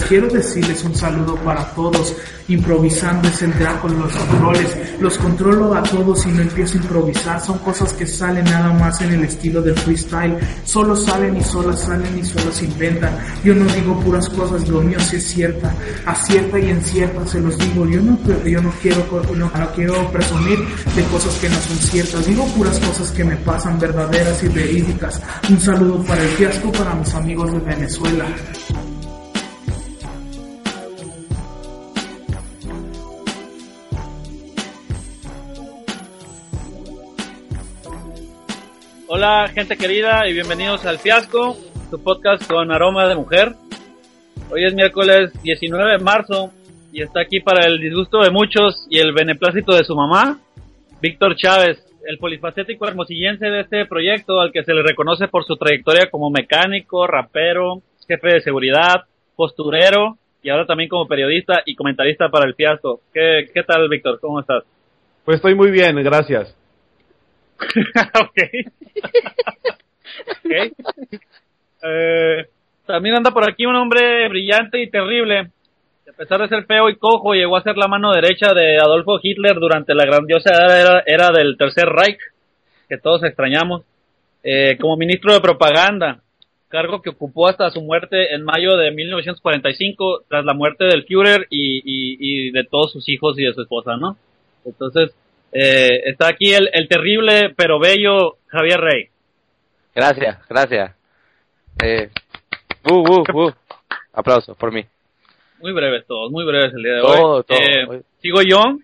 Quiero decirles un saludo para todos. Improvisando es el con los controles. Los controlo a todos y no empiezo a improvisar. Son cosas que salen nada más en el estilo de freestyle. Solo salen y solo salen y solo se inventan. Yo no digo puras cosas, lo mío sí es cierta. Acierta y encierta, se los digo. Yo no, yo no quiero, no, no quiero presumir de cosas que no son ciertas. Digo puras cosas que me pasan, verdaderas y verídicas. Un saludo para el fiasco, para mis amigos de Venezuela. Hola gente querida y bienvenidos al Fiasco, tu podcast con aroma de mujer. Hoy es miércoles 19 de marzo y está aquí para el disgusto de muchos y el beneplácito de su mamá, Víctor Chávez, el polifacético hermosillense de este proyecto al que se le reconoce por su trayectoria como mecánico, rapero, jefe de seguridad, posturero y ahora también como periodista y comentarista para el Fiasco. ¿Qué, qué tal Víctor? ¿Cómo estás? Pues estoy muy bien, gracias. ok. okay. Eh, también anda por aquí un hombre brillante y terrible. A pesar de ser feo y cojo, llegó a ser la mano derecha de Adolfo Hitler durante la grandiosa era, del Tercer Reich, que todos extrañamos, eh, como ministro de propaganda, cargo que ocupó hasta su muerte en mayo de 1945, tras la muerte del Führer y, y, y de todos sus hijos y de su esposa, ¿no? Entonces, eh, está aquí el, el, terrible pero bello Javier Rey. Gracias, gracias. Eh, uh, uh, uh. Aplausos por mí. Muy breves todos, muy breves el día de hoy. Todo, todo. Eh, sigo yo.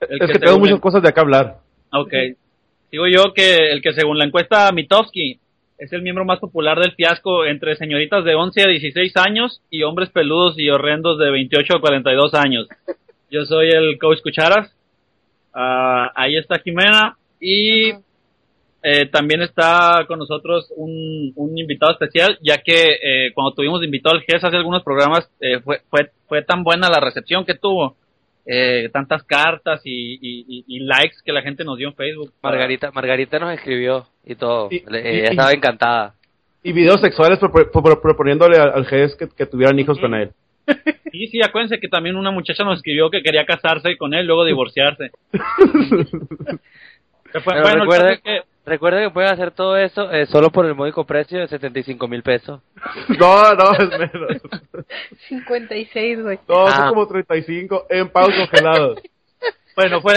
es que, que tengo muchas cosas de acá hablar. Ok. Sigo yo que el que según la encuesta Mitofsky es el miembro más popular del fiasco entre señoritas de 11 a 16 años y hombres peludos y horrendos de 28 a 42 años. Yo soy el coach Cucharas Uh, ahí está Jimena y eh, también está con nosotros un, un invitado especial, ya que eh, cuando tuvimos invitado al GES hace algunos programas eh, fue, fue, fue tan buena la recepción que tuvo, eh, tantas cartas y, y, y, likes que la gente nos dio en Facebook. Margarita, Margarita nos escribió y todo, y, ella estaba encantada. Y videos sexuales proponiéndole al GES que, que tuvieran hijos con él. Sí, sí, acuérdense que también una muchacha nos escribió que quería casarse con él, luego divorciarse. Bueno, recuerde, que... recuerde que puede hacer todo eso eh, solo por el módico precio de 75 mil pesos. No, no, es menos. 56, güey. No, ah. como 35 en paus congelados. Bueno, fue,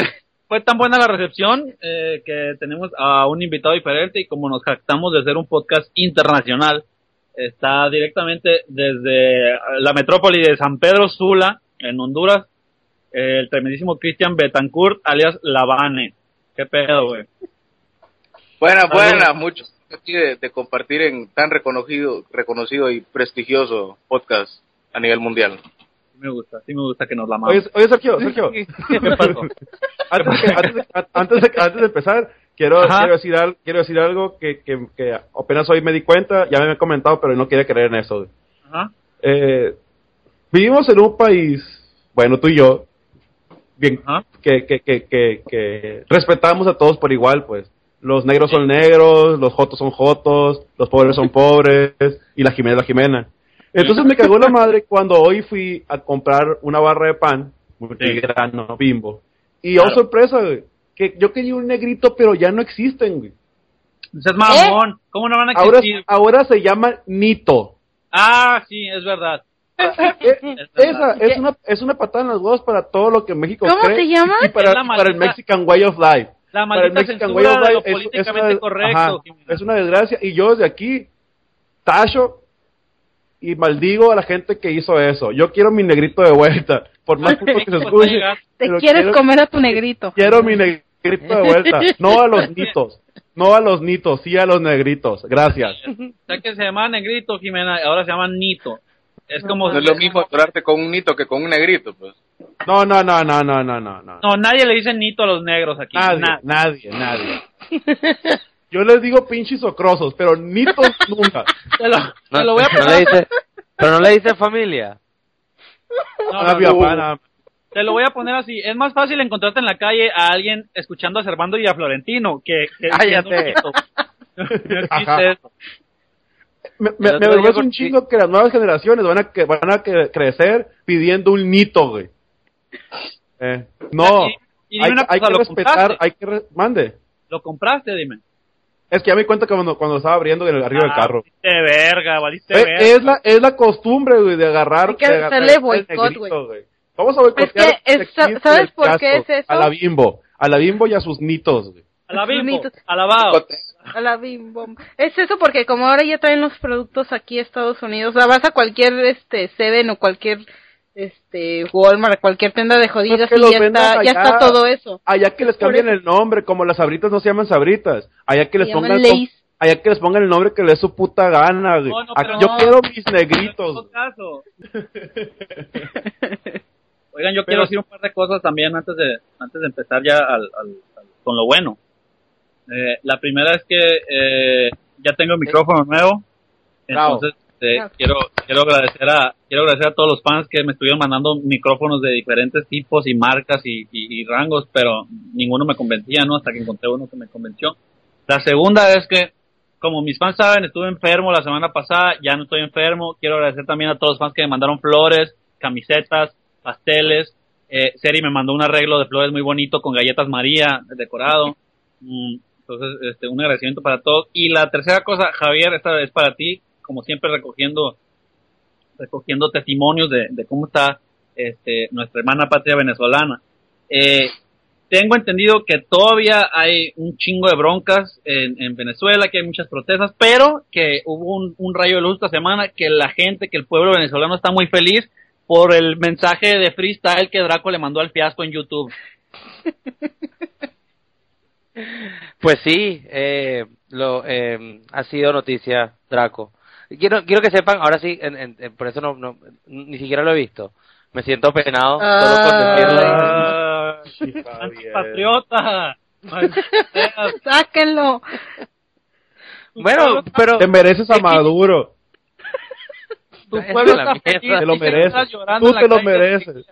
fue tan buena la recepción eh, que tenemos a un invitado diferente y como nos jactamos de ser un podcast internacional, está directamente desde la metrópoli de San Pedro Sula, en Honduras, el tremendísimo Cristian Betancourt, alias Lavane. ¿Qué pedo, güey? Buena, buena, muchos aquí de, compartir en tan reconocido, reconocido y prestigioso podcast a nivel mundial. Sí me gusta, sí me gusta que nos la manden. Oye, oye, Sergio, Sergio. ¿Qué pasó? antes, antes, antes, de, antes de empezar, Quiero, quiero, decir, al, quiero decir algo que, que, que, apenas hoy me di cuenta, ya me he comentado, pero no quería creer en eso. Ajá. Eh, vivimos en un país, bueno, tú y yo, bien, que, que, que, que, respetamos a todos por igual, pues. Los negros son negros, los jotos son jotos, los pobres son pobres, y la Jimena es la Jimena. Entonces me cagó la madre cuando hoy fui a comprar una barra de pan, multigrano, bimbo. Y oh sorpresa, güey que yo quería un negrito, pero ya no existen, güey. Es mamón. ¿Eh? ¿Cómo no van a existir? Ahora, ahora se llama Nito. Ah, sí, es verdad. Eh, esa es una, es una patada en los huevos para todo lo que México ¿Cómo se llama? Y para, para, el Mexican Way of Life. La para el Mexican Way of Life es, es, una, correcto, ajá, es una desgracia. Y yo desde aquí, tacho y maldigo a la gente que hizo eso. Yo quiero mi negrito de vuelta. Por más que se escuche. Te quieres comer a tu negrito. Quiero mi negrito grito de vuelta. No a los nitos. No a los nitos, sí a los negritos. Gracias. O que se llama negrito, Jimena, ahora se llama nito. Es como... No es lo mismo atorarte con un nito que con un negrito, pues. No, no, no, no, no, no, no. No, nadie le dice nito a los negros aquí. Nadie, nadie, nadie. Yo les digo pinches ocrosos, pero nitos nunca. Te lo, te lo voy a poner. pero no le dice familia. No, no, no, te lo voy a poner así. Es más fácil encontrarte en la calle a alguien escuchando a Servando y a Florentino que, que Cállate. eso. Me, me, me un chingo que las nuevas generaciones van a, que, van a que- crecer pidiendo un nito, güey. Eh, no, Y- y dime hay, que ¿lo respetar, compraste? hay que... re- mande. ¿Lo compraste, dime? Es que ya me cuenta que cuando, cuando lo estaba abriendo en el arriba del Ah, carro. valiste verga, valiste Eh, verga. es, la, es la costumbre, güey, de agarrar... Hay que de hacerle el boicot, güey. Vamos a boicotear Es que es- ¿sabes por qué es eso? A la bimbo. A la bimbo y a sus nitos, güey. A la bimbo, alabado. A la Bim Bom. Es eso porque como ahora ya traen los productos aquí a Estados Unidos, o sea, vas a cualquier este Seven o cualquier este Walmart, cualquier tienda de jodidas que y ya está, ya está todo eso. Allá que les cambien el nombre, como las sabritas no se llaman sabritas. Allá que les Se pongan... Allá que les pongan el nombre que les dé su puta gana, güey. No, no, Aquí- yo no. quiero mis No negritos. Oigan, yo Pero- quiero decir un par de cosas también antes de antes de empezar ya al, al- al- con lo bueno. Eh, la primera es que eh, ya tengo el micrófono nuevo, entonces eh, quiero quiero agradecer a quiero agradecer a todos los fans que me estuvieron mandando micrófonos de diferentes tipos y marcas y, y- y rangos, pero ninguno me convencía, ¿no? Hasta que encontré uno que me convenció. La segunda es que como mis fans saben, estuve enfermo la semana pasada, ya no estoy enfermo. Quiero agradecer también a todos los fans que me mandaron flores, camisetas, pasteles. Eh, Seri me mandó un arreglo de flores muy bonito con galletas María decorado. Mm, Entonces, este, un agradecimiento para todos. Y la tercera cosa, Javier, esta es para ti, como siempre recogiendo, recogiendo testimonios de, de cómo está este, nuestra hermana patria venezolana. Eh, tengo entendido que todavía hay un chingo de broncas en, en Venezuela, que hay muchas protestas, pero que hubo un, un rayo de luz esta semana, que la gente, que el pueblo venezolano está muy feliz por el mensaje de freestyle que Draco le mandó al fiasco en YouTube. Pues sí, eh, lo, eh, ha sido noticia, Draco. Quiero, quiero que sepan, ahora sí, en- en- en- por eso no, no, ni siquiera lo he visto. Me siento penado solo con decirle. Ah, Sí. ¡Patriota! Sáquenlo. Bueno, pero Te mereces a Maduro. Tu pueblo es la está feliz, Te lo mereces. Tú te lo mereces.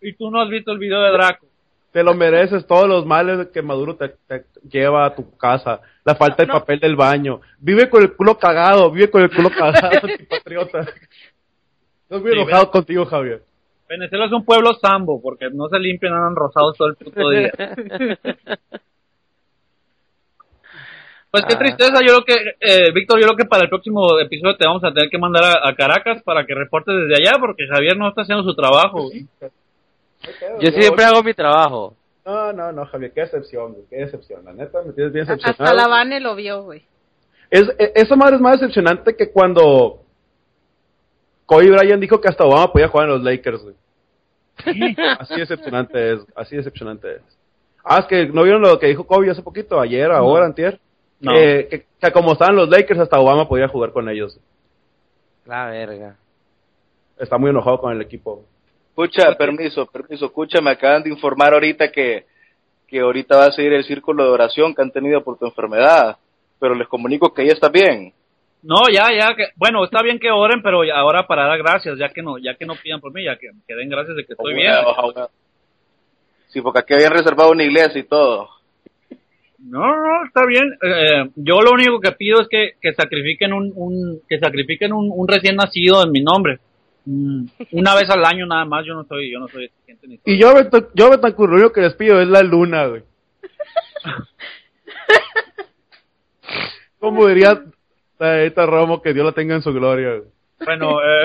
Y tú no has visto el video de Draco. Te lo mereces todos los males que Maduro te, te lleva a tu casa. La falta de papel del baño. Vive con el culo cagado, vive con el culo cagado, patriota. Estoy muy Sí, enojado contigo, Javier. Venezuela es un pueblo sambo, porque no se limpian, andan rosados todo el puto día. Pues qué Ah. tristeza, yo creo que, eh, Víctor, yo creo que para el próximo episodio te vamos a tener que mandar a, a Caracas para que reportes desde allá, porque Javier no está haciendo su trabajo. yo siempre hago mi trabajo. No, no, no, Javier, qué decepción, güey, qué decepción. La neta, me tienes bien Hasta decepcionado. la Vane lo vio, güey. Es, e- esa madre es más decepcionante que cuando Kobe Bryant dijo que hasta Obama podía jugar en los Lakers, güey. Así decepcionante es, así decepcionante es. Ah, es que no vieron lo que dijo Kobe hace poquito, ayer, ahora, antier. No. Que, que, que como estaban los Lakers, hasta Obama podía jugar con ellos. La verga. Está muy enojado con el equipo. Escucha, permiso, permiso, escucha, me acaban de informar ahorita que, que ahorita va a seguir el círculo de oración que han tenido por tu enfermedad, pero les comunico que ya está bien. No, ya, ya, que, bueno, está bien que oren, pero ya- ahora para dar gracias, ya que no, ya que no pidan por mí, ya que, que den gracias de que estoy bien. Sí, porque aquí habían reservado una iglesia y todo. No, no, está bien. Eh, yo lo único que pido es que, que sacrifiquen un, un que sacrifiquen un, un recién nacido en mi nombre. Mm, una vez al año nada más. Yo no soy, yo no soy exigente ni. Y yo, yo Betancourt, lo único que les pido es la luna, güey. Como diría esta Romo, que Dios la tenga en su gloria, güey. Bueno, eh,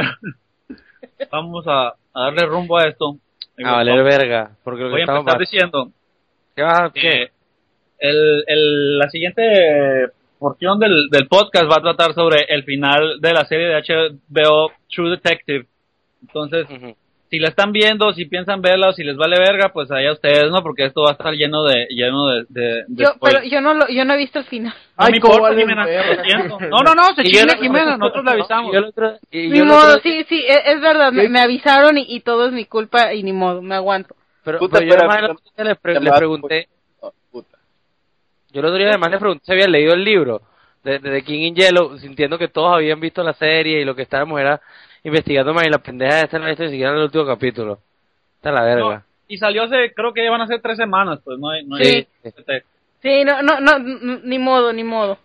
vamos a, a darle rumbo a esto. A valer verga. Porque lo que Voy a estamos empezar diciendo ¿Qué vas a que el, el, la siguiente porción del, del podcast va a tratar sobre el final de la serie de HBO True Detective. Entonces, si la están viendo, si piensan verla o si les vale verga, pues allá ustedes, ¿no? Porque esto va a estar lleno de lleno de, de, de Yo, pero yo no lo, yo no he visto el final. No Ay, importa, vales Jimena, verga. lo siento. No, no, no, se chinga Jimena, nosotros le avisamos. Y yo el otro- y Ni modo, otro- sí, sí, es, es verdad, me, me avisaron y, y todo es mi culpa y ni modo, me aguanto. Pero, Puta, pero yo además le, pre- le llamada- pregunté, puta. Yo el otro día además le pregunté si había leído el libro de, de The King in Yellow, sintiendo que todos habían visto la serie y lo que estábamos era investigando más y la pendeja esta no visto ni siquiera el último capítulo. Está la verga. No, y salió hace, creo que ya van a ser tres semanas, pues no hay, no hay Sí. este, Sí, no, no, no, ni modo, ni modo.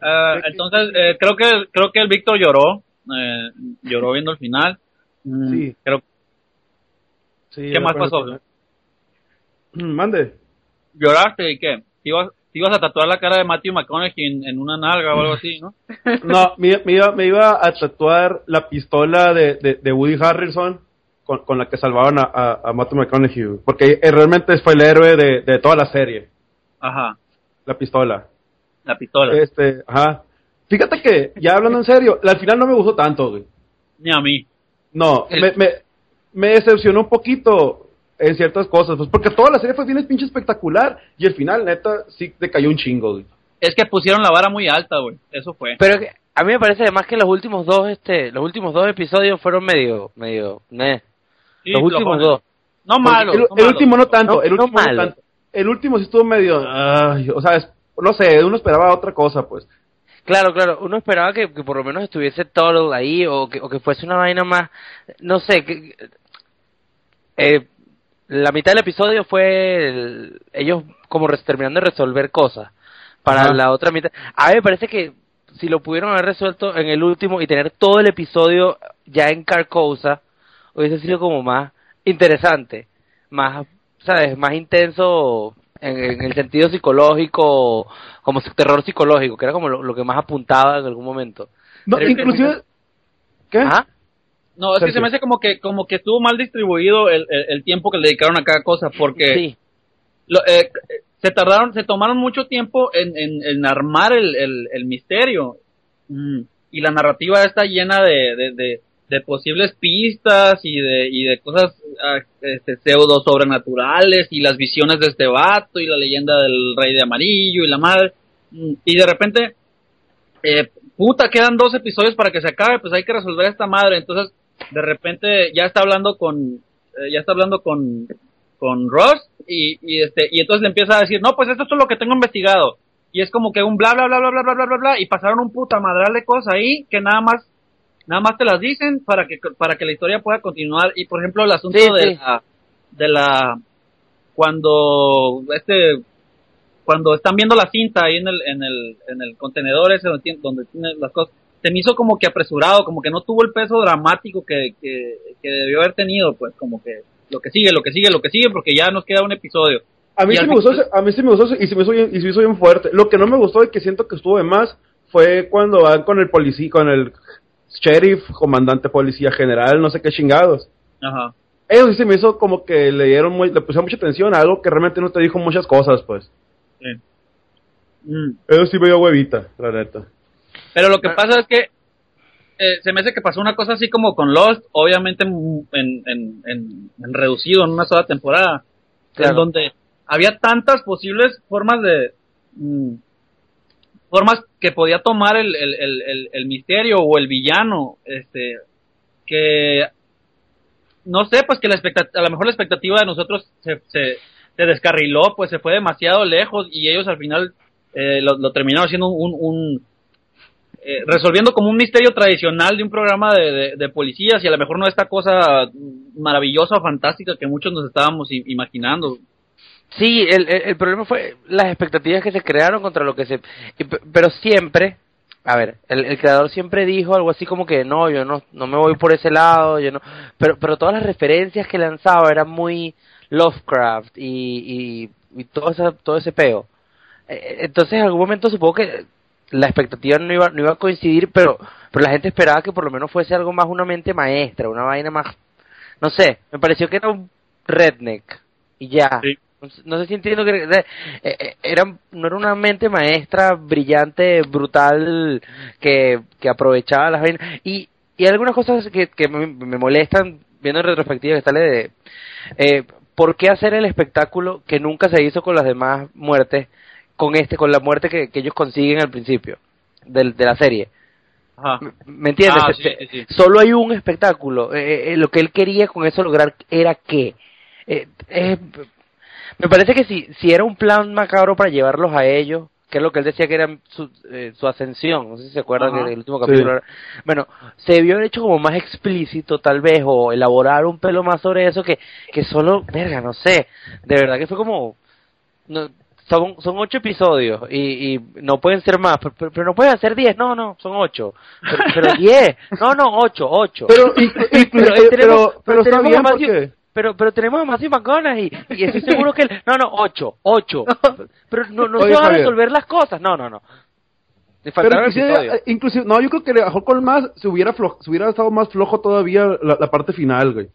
Ah, entonces, eh, creo que creo que el Víctor lloró, eh, lloró viendo el final. Mm, Sí. Creo, Sí, ¿Qué más pasó? Mande. ¿Lloraste y qué? ¿Te ibas, te ibas a tatuar la cara de Matthew McConaughey en, en una nalga o algo así, no? No, me, me iba, me iba a tatuar la pistola de, de, de Woody Harrelson con, con la que salvaban a, a, a Matthew McConaughey. Porque eh, realmente fue el héroe de, de toda la serie, Ajá, la pistola. la pistola. Este, ajá. Fíjate que, ya hablando en serio, al final no me gustó tanto, güey. Ni a mí. No, El- me, me, me decepcionó un poquito en ciertas cosas, pues porque toda la serie fue bien pinche espectacular y el final, neta, sí te cayó un chingo, güey. Es que pusieron la vara muy alta, güey. Eso fue. Pero a mí me parece además que los últimos dos, este, los últimos dos episodios fueron medio, medio, meh. Sí, los últimos dos. No malo. el, no el malo. último no tanto, No, el no último no malo. tanto. El último sí estuvo medio, ay, o sea, es- no sé, uno esperaba otra cosa, pues. Claro, claro, uno esperaba que, que por lo menos estuviese Turtle ahí o que, o que fuese una vaina más, no sé, que, eh, la mitad del episodio fue el- ellos como res- terminando de resolver cosas para Ajá. la otra mitad. A mí me parece que si lo pudieron haber resuelto en el último y tener todo el episodio ya en Carcosa, hubiese sido como más interesante, más, ¿sabes? Más intenso en, en el sentido psicológico, como terror psicológico, que era como lo, lo que más apuntaba en algún momento. No, Pero- inclusive, ¿qué? Ajá. No, es que se me hace como que como que estuvo mal distribuido el, el, el tiempo que le dedicaron a cada cosa, porque Sí. lo- eh, se tardaron, se tomaron mucho tiempo en, en, en armar el, el, misterio. Mm. Y la narrativa está llena de, de, de, de posibles pistas y de, y de cosas ah, este, pseudo sobrenaturales y las visiones de este vato y la leyenda del rey de amarillo y la madre. Mm. Y de repente, eh, puta, quedan dos episodios para que se acabe, pues hay que resolver esta madre. Entonces, de repente ya está hablando con, eh, ya está hablando con, con Ross y, y este, y entonces le empieza a decir, no, pues esto es lo que tengo investigado. Y es como que un bla bla bla bla bla bla bla bla bla y pasaron un puta madral de cosas ahí que nada más, nada más te las dicen para que, para que la historia pueda continuar. Y por ejemplo el asunto Sí, de sí. la, de la, cuando este, cuando están viendo la cinta ahí en el, en el, en el contenedor ese donde tiene, donde tiene las cosas, se me hizo como que apresurado, como que no tuvo el peso dramático que, que, que debió haber tenido, pues como que lo que sigue, lo que sigue, lo que sigue, porque ya nos queda un episodio. A mí Y sí me gustó, a mí sí me gustó y se me hizo bien, y se me hizo bien fuerte. Lo que no me gustó y que siento que estuvo de más fue cuando van con el policía, con el sheriff, comandante policía general, no sé qué chingados. Ajá. Eso sí se me hizo como que le dieron muy, le pusieron mucha atención a algo que realmente no te dijo muchas cosas, pues. Sí. Mm. Eso sí me dio huevita, la neta. Pero lo que Ah. pasa es que eh, se me hace que pasó una cosa así como con Lost, obviamente en, en, en, reducido en una sola temporada, Claro. en donde había tantas posibles formas de mm, formas que podía tomar el, el, el, el, misterio o el villano, este, que no sé, pues que la a lo mejor la expectativa de nosotros se, se, se descarriló, pues se fue demasiado lejos y ellos al final eh, lo, lo terminaron haciendo un, un eh, resolviendo como un misterio tradicional de un programa de, de- policías y a lo mejor no esta cosa maravillosa fantástica que muchos nos estábamos imaginando. Sí, el, el, el problema fue las expectativas que se crearon contra lo que se... Pero siempre, a ver, el, el creador siempre dijo algo así como que no, yo no, no me voy por ese lado, yo no... Pero, pero todas las referencias que lanzaba eran muy Lovecraft y, y, y todo, ese, todo ese peo. Eh, Entonces en algún momento supongo que la expectativa no iba, no iba a coincidir, pero, pero la gente esperaba que por lo menos fuese algo más una mente maestra, una vaina más... No sé, me pareció que era un redneck y ya. Sí. No sé- si entiendo que eh, eh, era, no era una mente maestra, brillante, brutal, que, que aprovechaba las vainas. Y, y algunas cosas que, que me, me molestan, viendo en retrospectiva, que sale de... Eh, ¿Por qué hacer el espectáculo que nunca se hizo con las demás muertes, con este, con la muerte que, que ellos consiguen al principio del, de la serie? Ajá. ¿Me- ¿Me entiendes? Ah, Este, sí, sí, sí. Solo hay un espectáculo. Eh, eh, lo que él quería con eso lograr era que. Eh, eh, me parece que si, si era un plan macabro para llevarlos a ellos, que es lo que él decía que era su, eh, su ascensión, no sé si se acuerdan Ajá. que el último capítulo era- Bueno, se haber hecho como más explícito tal vez, o elaborar un pelo más sobre eso, que, que solo, verga, no sé, de verdad que fue como... No, son, son ocho episodios y, y no pueden ser más, pero, pero no pueden hacer diez, no, no, son ocho. Pero, pero diez, no, no, ocho, ocho. Pero, y- y- Pero, pero, eh, tenemos- pero, pero bien pero, pero tenemos a Matthew McConaughey y estoy seguro que... él- no, no, ocho, ocho. Pero no, no Oye, se van a resolver las cosas. No, no, no. Le Pero inclusive, eh, inclusive, no, yo creo que a lo mejor con más se hubiera, flo- se hubiera estado más flojo todavía la, la parte final, güey.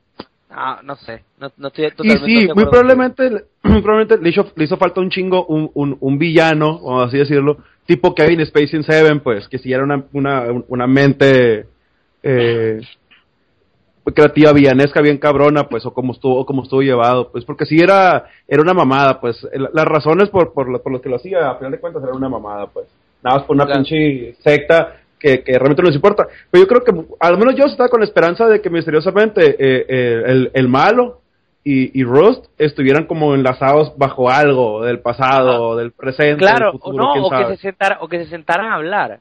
Ah, no sé. No, no estoy Y totalmente sí, de muy probablemente, muy probablemente le hizo, le hizo falta un chingo, un, un, un villano, o así decirlo, tipo Kevin Spacey en Seven, pues, que si era una, una, una mente eh, creativa, villanesca, bien cabrona, pues, o como estuvo, o como estuvo llevado, pues, porque si era, era una mamada, pues, las razones por, por, lo- por las que lo hacía, a final de cuentas, era una mamada, pues, nada más por una Claro. pinche secta que, que realmente no les importa. Pero yo creo que, al menos yo estaba con la esperanza de que misteriosamente eh, eh, el, el malo y, y Rust estuvieran como enlazados bajo algo del pasado, o del presente, Claro, del o no, o que, se sentara, o que se sentaran a hablar.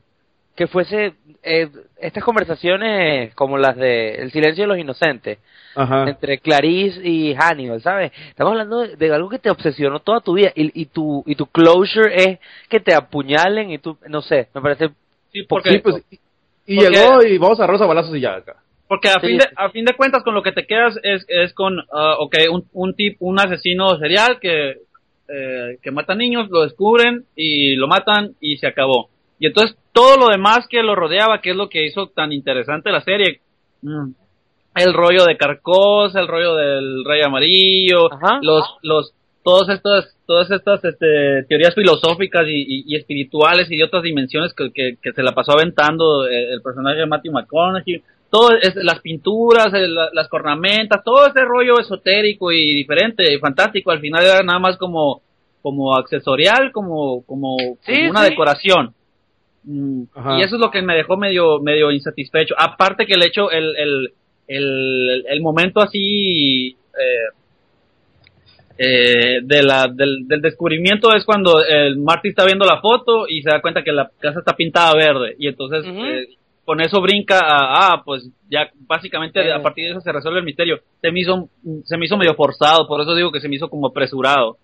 Que fuese eh, estas conversaciones como las de El silencio de los inocentes, Ajá. entre Clarice y Hannibal, ¿sabes? Estamos hablando de, de algo que te obsesionó toda tu vida y, y tu y tu closure es que te apuñalen y tú, no sé, me parece... Sí, porque, Sí, pues, y, y Porque- llegó y vamos a agarrarnos a balazos y ya acá. porque a, Sí, fin de, a fin de cuentas con lo que te quedas es, es con, ok, un, un tip, un asesino serial que, eh, que mata niños, lo descubren y lo matan y se acabó. Y entonces todo lo demás que lo rodeaba, que es lo que hizo tan interesante la serie, mm, el rollo de Carcos, el rollo del Rey Amarillo, Ajá. los, los, todos estos, todas estas este, teorías filosóficas y, y- y espirituales y de otras dimensiones que, que, que se la pasó aventando eh, el personaje de Matthew McConaughey, todo es, las pinturas, el- las cornamentas, todo ese rollo esotérico y diferente, y fantástico, al final era nada más como, como accesorial, como, como, Sí, como una sí. decoración. Mm. Y eso es lo que me dejó medio, medio insatisfecho. Aparte que el hecho, el, el, el, el momento así, eh, eh, de la, del, del descubrimiento es cuando el Marty está viendo la foto y se da cuenta que la casa está pintada verde y entonces eh, con eso brinca a, ah, pues ya básicamente Eh. a partir de eso se resuelve el misterio. Se me hizo, se me hizo medio forzado, por eso digo que se me hizo como apresurado.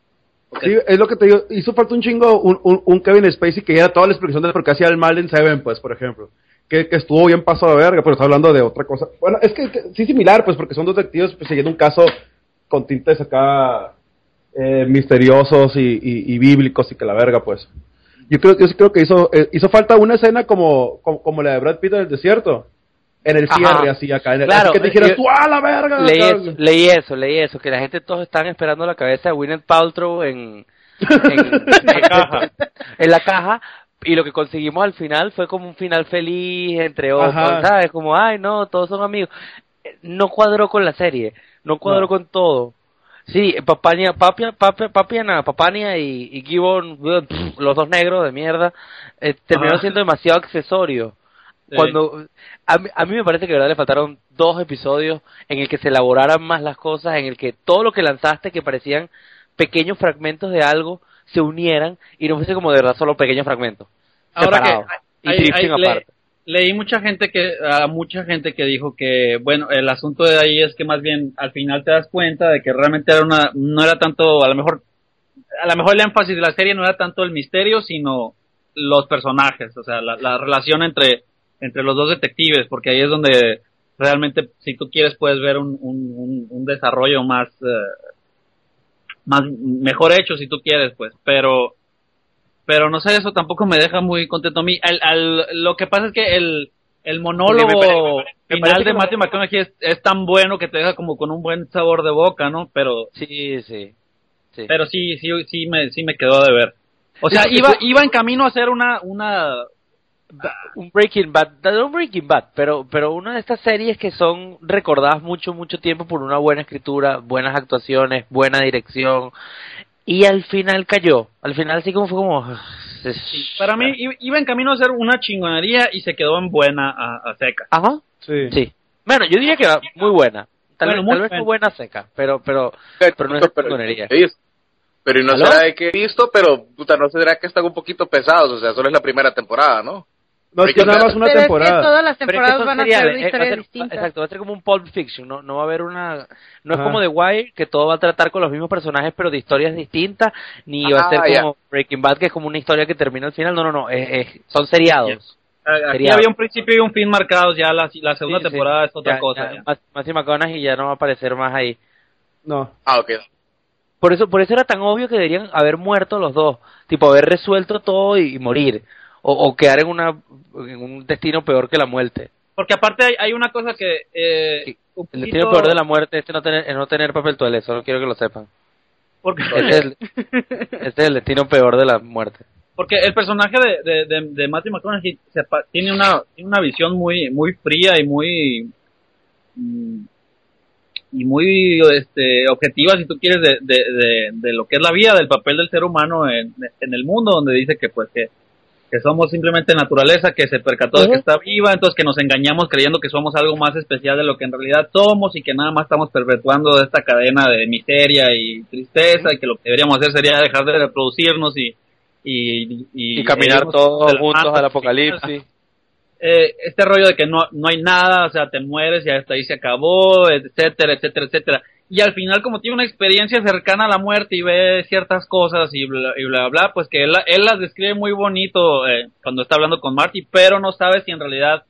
Sí, es lo que te digo. Hizo falta un chingo un, un, un Kevin Spacey que era toda la explicación de por qué hacía el mal en Seven, pues, por ejemplo. Que, que estuvo bien paso de verga, pero está hablando de otra cosa. Bueno, es que, que sí similar, pues, porque son dos detectives pues, siguiendo un caso con tintes acá eh, misteriosos y, y, y bíblicos y que la verga, pues. Yo creo, yo creo que hizo, eh, hizo falta una escena como, como, como la de Brad Pitt en el desierto. En el Ajá. cierre, así acá. En el, Claro, así que te dijeras, eh, tú a la verga. Leí eso, leí eso, leí eso, que la gente todos están esperando la cabeza de Gwyneth Paltrow en, en, en- caja. en la caja y lo que conseguimos al final fue como un final feliz entre otros, Ajá. ¿sabes? Como, ay, no, todos son amigos. Eh, No cuadró con la serie, no cuadró No. con todo. Sí, Papania, Papia, Papia, Papiana, Papania y, y Gibbon, pff, los dos negros de mierda, eh, terminaron Ajá. siendo demasiado accesorios. Sí. Cuando a mí, a mí me parece que de verdad le faltaron dos episodios en el que se elaboraran más las cosas, en el que todo lo que lanzaste que parecían pequeños fragmentos de algo se unieran y no fuese como de verdad solo pequeños fragmentos. Ahora que separados, y hay- aparte. Leí mucha gente que a mucha gente que dijo que bueno el asunto de ahí es que más bien al final te das cuenta de que realmente era una no era tanto a lo mejor a lo mejor el énfasis de la serie no era tanto el misterio sino los personajes o sea la, la relación entre entre los dos detectives porque ahí es donde realmente si tú quieres puedes ver un, un, un- desarrollo más eh, más mejor hecho si tú quieres pues pero pero no sé, eso tampoco me deja muy contento a mí. Al, al- lo que pasa es que el, el monólogo Me pare- me pare- me final de Matthew McConaughey es, es tan bueno que te deja como con un buen sabor de boca, ¿no? Pero, Sí, sí. sí. pero sí, sí, sí me, sí me quedó de ver. O sea, iba, iba en camino a hacer una, una, un Breaking Bad, no un Breaking Bad, pero pero una de estas series que son recordadas mucho mucho tiempo por una buena escritura, buenas actuaciones, buena dirección y al final cayó. Al final sí como fue como para mí iba en camino a hacer una chingonería y se quedó en buena a, a seca. Ajá. Sí. Sí. Bueno, yo diría que era muy buena. Tal Bueno, vez, tal vez buena. fue buena seca, pero pero pero no es chingonería. Pero y no ¿Aló? será de que he visto, pero puta, no será que están un poquito pesados, o sea, solo es la primera temporada, ¿no? No, es que nada más una Pero es que temporada. todas las Pero es que temporadas van a ser de va a historias ser- distintas. Exacto, va a ser como un Pulp Fiction, no, no va a haber una... No es como The Wire, que todo va a tratar con los mismos personajes, pero de historias distintas, ni va a Ah, ser ya. como Breaking Bad, que es como una historia que termina al final, no, no, no, es, es- son seriados. Aquí Sería- había un principio y un fin marcados, ya la, la segunda Sí, sí. temporada es otra Ya- cosa. ya, Matthew McConaughey ya no va a aparecer más ahí. No. Ah, ok. Por eso, por eso era tan obvio que deberían haber muerto los dos, tipo haber resuelto todo y, y morir, o, o quedar en una en un destino peor que la muerte. Porque aparte hay, hay una cosa que... Eh, Sí, El destino peor de la muerte es no tener, es no tener papel toalé, solo quiero que lo sepan. Porque, Este es, el, este es el destino peor de la muerte. porque el personaje de, de, de, de Matthew McConaughey se tiene una tiene una visión muy muy fría y muy mm, y muy este objetiva si tú quieres de, de, de, de lo que es la vida del papel del ser humano en, en el mundo donde dice que pues que, que somos simplemente naturaleza que se percató de que está viva entonces que nos engañamos creyendo que somos algo más especial de lo que en realidad somos y que nada más estamos perpetuando esta cadena de miseria y tristeza y que lo que deberíamos hacer sería dejar de reproducirnos y y, Y, caminar todos juntos al apocalipsis. Eh, este rollo de que no, no hay nada, o sea, te mueres y hasta ahí se acabó, etcétera, etcétera, etcétera. Y al final, como tiene una experiencia cercana a la muerte y ve ciertas cosas y bla, y bla, bla, pues que él, él las describe muy bonito eh, cuando está hablando con Marty, pero no sabe si en realidad,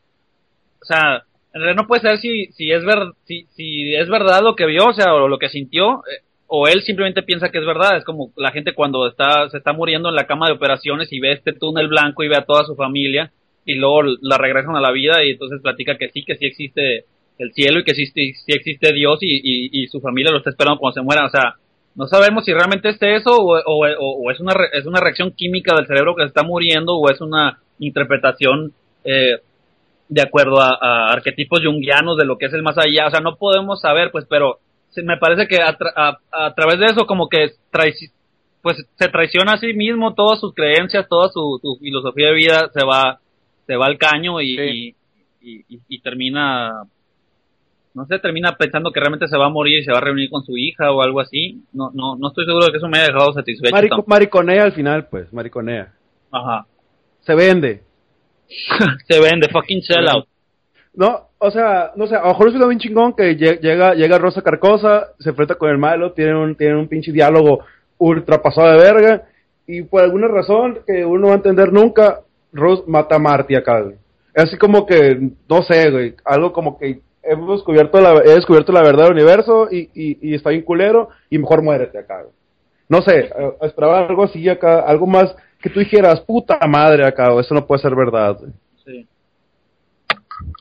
o sea, en realidad no puede saber si, si, es, ver, si, si es verdad lo que vio, o sea, o lo que sintió, eh, o él simplemente piensa que es verdad. Es como la gente cuando está, se está muriendo en la cama de operaciones y ve este túnel blanco y ve a toda su familia y luego la regresan a la vida y entonces platica que sí, que sí existe el cielo y que sí, sí, sí existe Dios y, y, y su familia lo está esperando cuando se muera. O sea, no sabemos si realmente es eso o, o, o- o es, una, re- es una reacción química del cerebro que se está muriendo o es una interpretación eh, de acuerdo a, a arquetipos junguianos de lo que es el más allá. O sea, no podemos saber, pues, pero me parece que a, tra- a, a través de eso como que pues se traiciona a sí mismo todas sus creencias, toda su, su filosofía de vida se va se va al caño y, Sí. y, y- y- y termina no sé, termina pensando que realmente se va a morir y se va a reunir con su hija o algo así. No no no estoy seguro de que eso me haya dejado satisfecho. Marico- mariconea al final, pues, mariconea. Ajá. Se vende. se vende fucking sellout. No, o sea, no sé, a lo mejor es algo bien chingón que lle- llega, llega Rosa Carcosa, se enfrenta con el malo, tienen un, tienen un pinche diálogo ultra pasado de verga, y por alguna razón que uno no va a entender nunca, Rose mata a Marty acá, güey. Es así como que, no sé, güey, algo como que hemos descubierto la, he descubierto la verdad del universo y, y, y está bien culero, y mejor muérete acá, güey. No sé, eh, esperaba algo así acá, algo más que tú dijeras, puta madre acá, güey, eso no puede ser verdad, güey. Sí.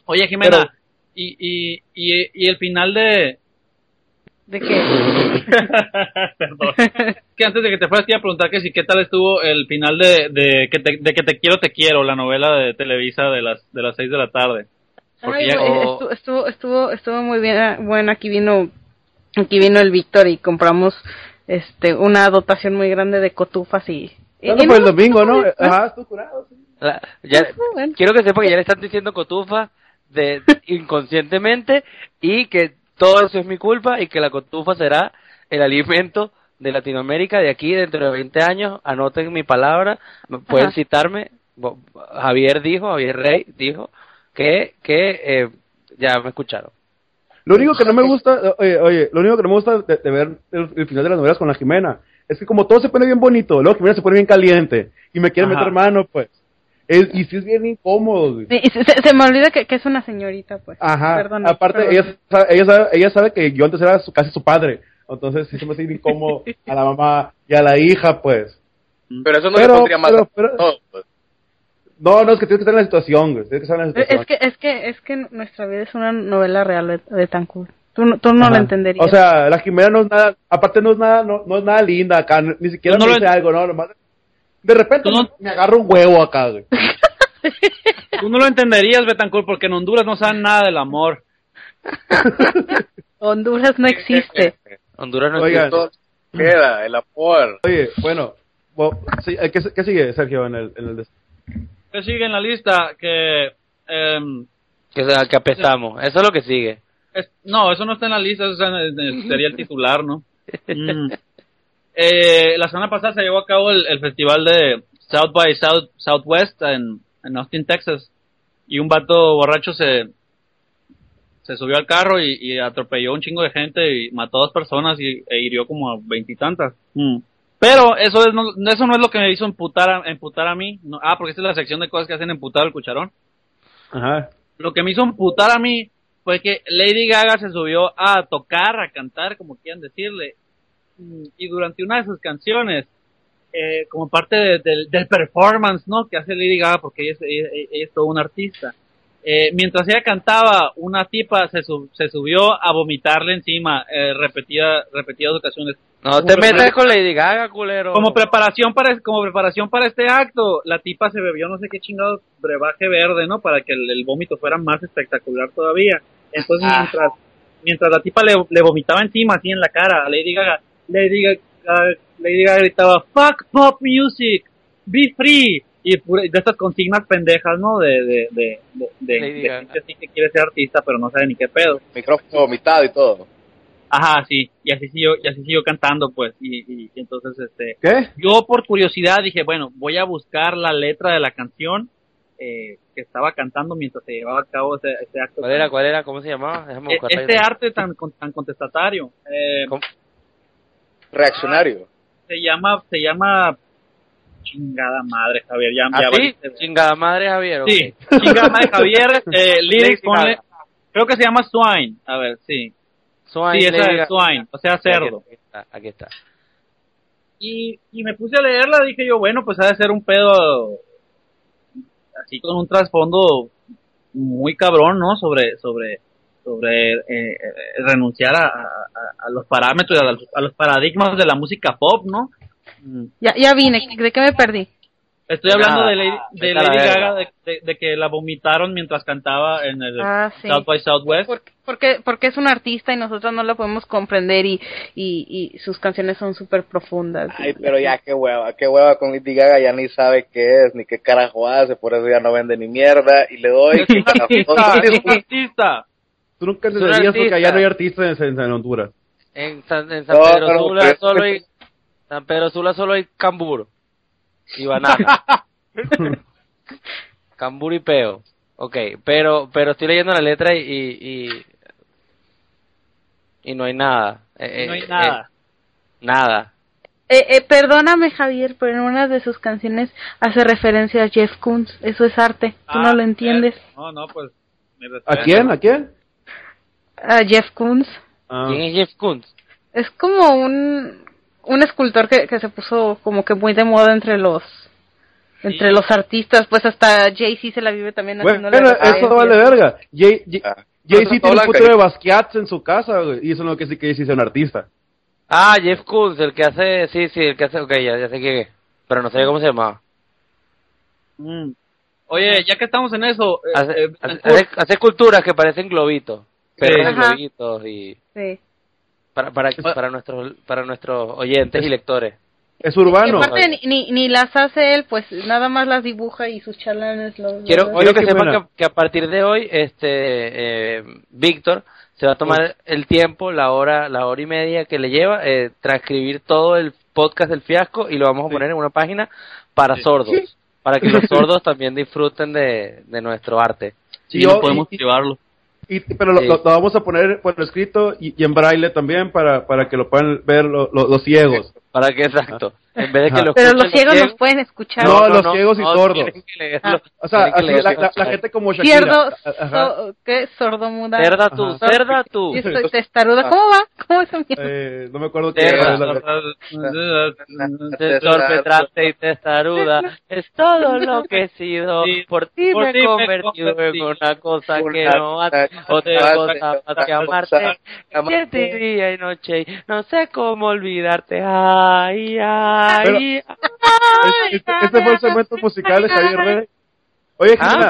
Oye, Jimena, Pero- y, y, y, y el final de... ¿De qué? Perdón. que antes de que te fueras, te iba a preguntar que si qué tal estuvo el final de, de, que, te, de que te quiero, te quiero, la novela de Televisa de las de las 6 de la tarde. Porque Ay, ya- güey, o- estuvo, estuvo, estuvo, estuvo muy bien. ah, Bueno, aquí vino, aquí vino el Víctor y compramos, este, una dotación muy grande de cotufas y. fue el domingo, ¿no? Ajá, estuvo curado, sí. La- ya- estuvo bueno. quiero que sepa que ya le están diciendo cotufa de inconscientemente y que todo eso es mi culpa y que la cotufa será el alimento de Latinoamérica de aquí dentro de 20 años. Anoten mi palabra, pueden Ajá. citarme. Javier dijo, Javier Rey dijo que que eh, ya me escucharon. Lo único que no me gusta, oye, oye, lo único que no me gusta de, de ver el, el final de las novelas con la Jimena es que como todo se pone bien bonito, luego Jimena se pone bien caliente y me quiere Ajá. meter mano, pues. Es- y sí es bien incómodo, güey. Y se, se- me olvida que, que es una señorita, pues. Ajá. Perdón, Aparte, perdón. ella sabe, ella, sabe, ella sabe que yo antes era su- casi su padre. Entonces sí se me hace incómodo a la mamá y a la hija, pues. Pero eso no Pero- le pondría más. pero- pero- No, pues. No, no, es que tienes que estar en la situación, güey. Tienes que estar en la situación. Es que, es que, es que nuestra vida es una novela real de, de Tancur. Tú, no- tú no Ajá. lo entenderías. O sea, la Jimena no es nada, aparte no es nada, no, no es nada linda acá, ni siquiera Tú no me dice algo, no, nomás. De repente no- me agarra un huevo acá, güey. Tú no lo entenderías, Betancourt, porque en Honduras no saben nada del amor. Honduras no existe. Honduras no Oigan. existe. Queda, el amor. Oye, bueno, sí, eh, ¿qué, qué sigue, Sergio, en el, en el des- ¿Qué sigue en la lista? Que... em, que, que apestamos. Eso es lo que sigue. es- no, eso no está en la lista, eso sería el titular, ¿no? Mm. Eh, la semana pasada se llevó a cabo el, el festival de South by South, Southwest en, en Austin, Texas. y un vato borracho se, se subió al carro y, atropelló un chingo de gente y mató a dos personas y, e hirió como a veintitantas. Mm. Pero eso, es, no, eso no es lo que me hizo emputar a, emputar a mí. ah, porque esta es la sección de cosas que hacen emputar al cucharón. Ajá. Lo que me hizo emputar a mí fue que Lady Gaga se subió a tocar, a cantar, como quieran decirle. Mm, y durante una de sus canciones, eh, como parte del performance, ¿no? Que hace Lady Gaga, porque ella es, ella, ella es todo un artista eh, mientras ella cantaba, una tipa se, se subió a vomitarle encima eh, repetida, repetidas ocasiones. No te metas con Lady Gaga, culero. Como preparación para como preparación para este acto, la tipa se bebió no sé qué chingado brebaje verde, ¿no? Para que el, vómito fuera más espectacular todavía. Entonces ah. mientras mientras la tipa le, le, vomitaba encima así en la cara a Lady Gaga, Lady Gaga, Lady Gaga gritaba "Fuck pop music, be free." y de estas consignas pendejas, ¿no? De, de, de, de, gente así que quiere ser artista, pero no sabe ni qué pedo. Micrófono vomitado y todo. Ajá, sí, y así siguió, y así siguió cantando, pues, y, y, entonces, este, ¿Qué? yo por curiosidad dije, bueno, voy a buscar la letra de la canción eh, que estaba cantando mientras se llevaba a cabo ese, acto. ¿Cuál era, cuál era, cómo se llamaba? Déjame buscar este arte tan, tan contestatario. Eh, Reaccionario. Se llama, se llama chingada madre, Javier. Ya, ¿Ah, sí? Chingada madre, Javier. Sí, chingada madre, Javier. Eh, lyrics, ponle, creo que se llama Swine. A ver, sí. Swine. Sí, esa es Swine, o sea, cerdo. Aquí está. Aquí está. Y, y me puse a leerla, dije yo, bueno, pues ha de ser un pedo así con un trasfondo muy cabrón, ¿no? Sobre, sobre, sobre eh, renunciar a, a, a, los parámetros, a, a los paradigmas de la música pop, ¿no? Ya, ya vine, ¿de qué me perdí? Estoy hablando de Lady, de Lady Gaga, de, que la vomitaron mientras cantaba en el ah, South by Southwest. Porque, porque, es un artista y nosotros no lo podemos comprender y, y, sus canciones son súper profundas. Ay, pero ya qué hueva, qué hueva con Lady Gaga, ya ni sabe qué es, ni qué carajo hace, por eso ya no vende ni mierda y le doy... es un artista, es un artista. Tú nunca entenderías porque allá no hay artistas en, en Honduras. En San, en San Pedro Sula solo hay San Pedro Sula solo hay cambur y banana. cambur y peo. Ok, pero, pero estoy leyendo la letra y, y, y no hay nada. Eh, no hay eh, nada. Eh, nada. Eh, perdóname Javier, pero en una de sus canciones hace referencia a Jeff Koons. Eso es arte. Tú no ah, lo entiendes. No, no, pues. ¿A quién? ¿A quién? A Jeff Koons. Ah. ¿Quién es Jeff Koons? Es como un un escultor que, que se puso como que muy de moda entre los entre los artistas, pues hasta Jay-Z se la vive también haciendo Bueno, eso vale verga. Jay-Z tiene un puto de Basquiat en su casa, y eso no quiere decir que Jay-Z sea un artista. Ah, Jeff Koons, el que hace, sí, sí, el que hace, ok, ya, ya sé que, pero no sé cómo se llamaba. Mm. Oye, ya que estamos en eso, eh, hace, eh, hace, hace, esculturas que parecen globitos, pero globitos y... Sí para, para, para, nuestros, para nuestros oyentes y lectores. Es urbano. ni, ni las hace él, pues nada más las dibuja y sus chalanes los... Quiero, quiero que sepan que, a partir de hoy, este, eh, Víctor se va a tomar el tiempo, la hora, la hora y media que le lleva, eh, transcribir todo el podcast del fiasco y lo vamos a poner en una página para sordos, para que los sordos también disfruten de, de nuestro arte. Sí, no podemos llevarlo. Y, pero lo, vamos a poner por escrito y, en braille también para, para que lo puedan ver los ciegos. Para que, exacto. En vez de que Pero los ciegos los pueden escuchar. No, los ciegos y sordos. Ah. O sea, la, gente como Shakira. Cierdo, ¿qué? Sordomuda. Cerda tú, cerda tú. testaruda. ¿Cómo va? ¿Cómo es eso? Eh, no me acuerdo qué era. Te y testaruda. Es todo lo que he sido. Por ti me he convertido en una cosa que no hace otra cosa más que amarte. Siete día y noche. No sé cómo olvidarte. Ay, ay este, este, fue el segmento musical de Javier Rey. Oye, ah,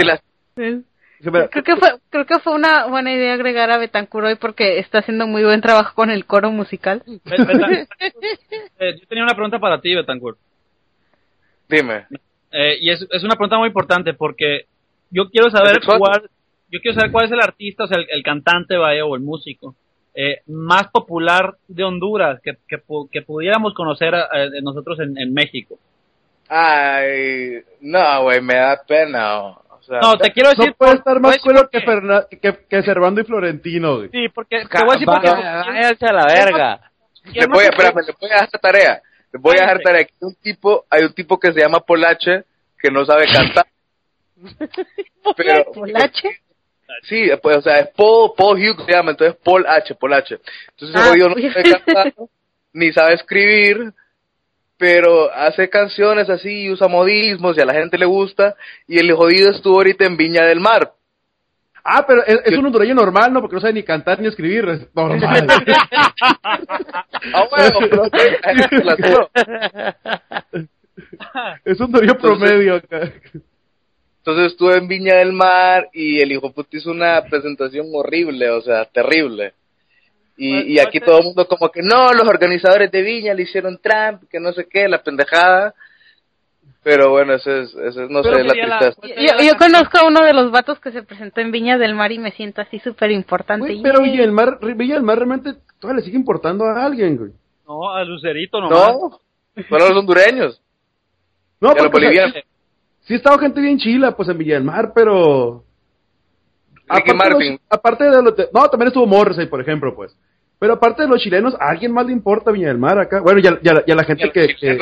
Creo que fue creo que fue una buena idea agregar a Betancur hoy porque está haciendo muy buen trabajo con el coro musical. Eh, yo tenía una pregunta para ti, Betancur. Dime. Eh, y es, es una pregunta muy importante porque yo quiero saber cuál yo quiero saber cuál es el artista, o sea, el, el cantante, vaya, o el músico eh, más popular de Honduras que, que, pudiéramos conocer eh, nosotros en, en, México? Ay, no, güey, me da pena. O sea, No, te quiero decir. No puede estar más te voy a cuero decir que, por Ferna- que, que Servando y Florentino, güey. Sí, porque. Te voy a decir por qué. Váyanse a la verga. le voy, a- espérame, le voy a dejar tarea. Le voy a dejar tarea. Hay un tipo, hay un tipo que se llama Polache que no sabe cantar. Pero, ¿Polache? Sí, pues, o sea, es Paul, Paul Hughes se llama, entonces Paul H, Paul H. Entonces Ah, jodido no sabe cantar, ni sabe escribir, pero hace canciones así, usa modismos y a la gente le gusta, y el jodido estuvo ahorita en Viña del Mar. Ah, pero es, es un hondureño normal, ¿no? Porque no sabe ni cantar ni escribir. Es normal. Ah, bueno, pero es un hondureño promedio acá. Entonces estuve en Viña del Mar y el hijo puto hizo una presentación horrible, o sea, terrible. Y, y aquí todo el mundo como que no, los organizadores de Viña le hicieron Trump, que no sé qué, la pendejada. Pero bueno, ese es, ese es no Pero sé, la tristeza. Yo, yo conozco a uno de los vatos que se presentó en Viña del Mar y me siento así súper importante. Güey, pero Villa del Mar, Villa del Mar realmente todavía le sigue importando a alguien, güey. No, a Lucerito nomás. No, solo los hondureños. No, a los porque o sea, bolivianos. Sí ha estado gente bien chila, pues en Villa del Mar, pero... Aparte de, los, aparte de los... de- no, también estuvo Morrissey, por ejemplo, pues. Pero aparte de los chilenos, ¿a alguien más le importa Viña del Mar acá? Bueno, ya, ya, ya la gente que, que,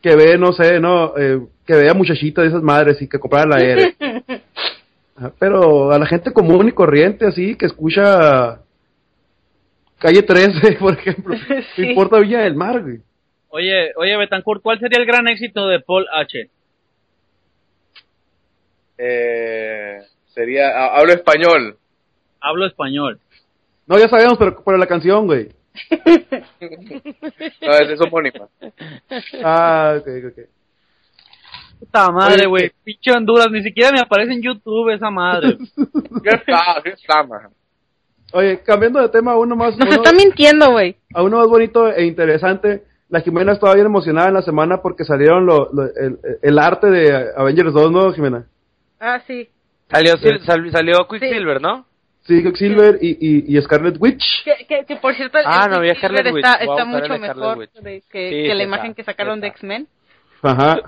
que ve, no sé, no, eh, que vea muchachitas de esas madres y que comprara la. Ajá, Pero a la gente común y corriente, así, que escucha Calle 13, por ejemplo, Sí. le importa Villa del Mar, güey. Oye, oye, Betancourt, ¿cuál sería el gran éxito de Paul H? Eh, sería, ha- hablo español. Hablo español. No, ya sabemos, pero, pero la canción, güey. No, ese es homónima. Ah, ok, ok. Puta madre, güey. ¿qué? Pinche Honduras, ni siquiera me aparece en YouTube esa madre. Ya está, ya está, man. Oye, cambiando de tema a uno más, Nos uno- está mintiendo, güey. a uno más bonito e interesante. La Jimena estaba bien emocionada en la semana porque salieron lo, lo- el, el arte de Avengers 2, ¿no, Jimena? Ah, sí. Salió, sal- salió Quicksilver, ¿no? Sí, Quicksilver y, y, y Scarlet Witch. Que, que, que por cierto, Ah, no, había Scarlet Witch. está, mucho mejor de- que, Sí, que sí la está, imagen que sacaron sí de. X-Men. Ajá.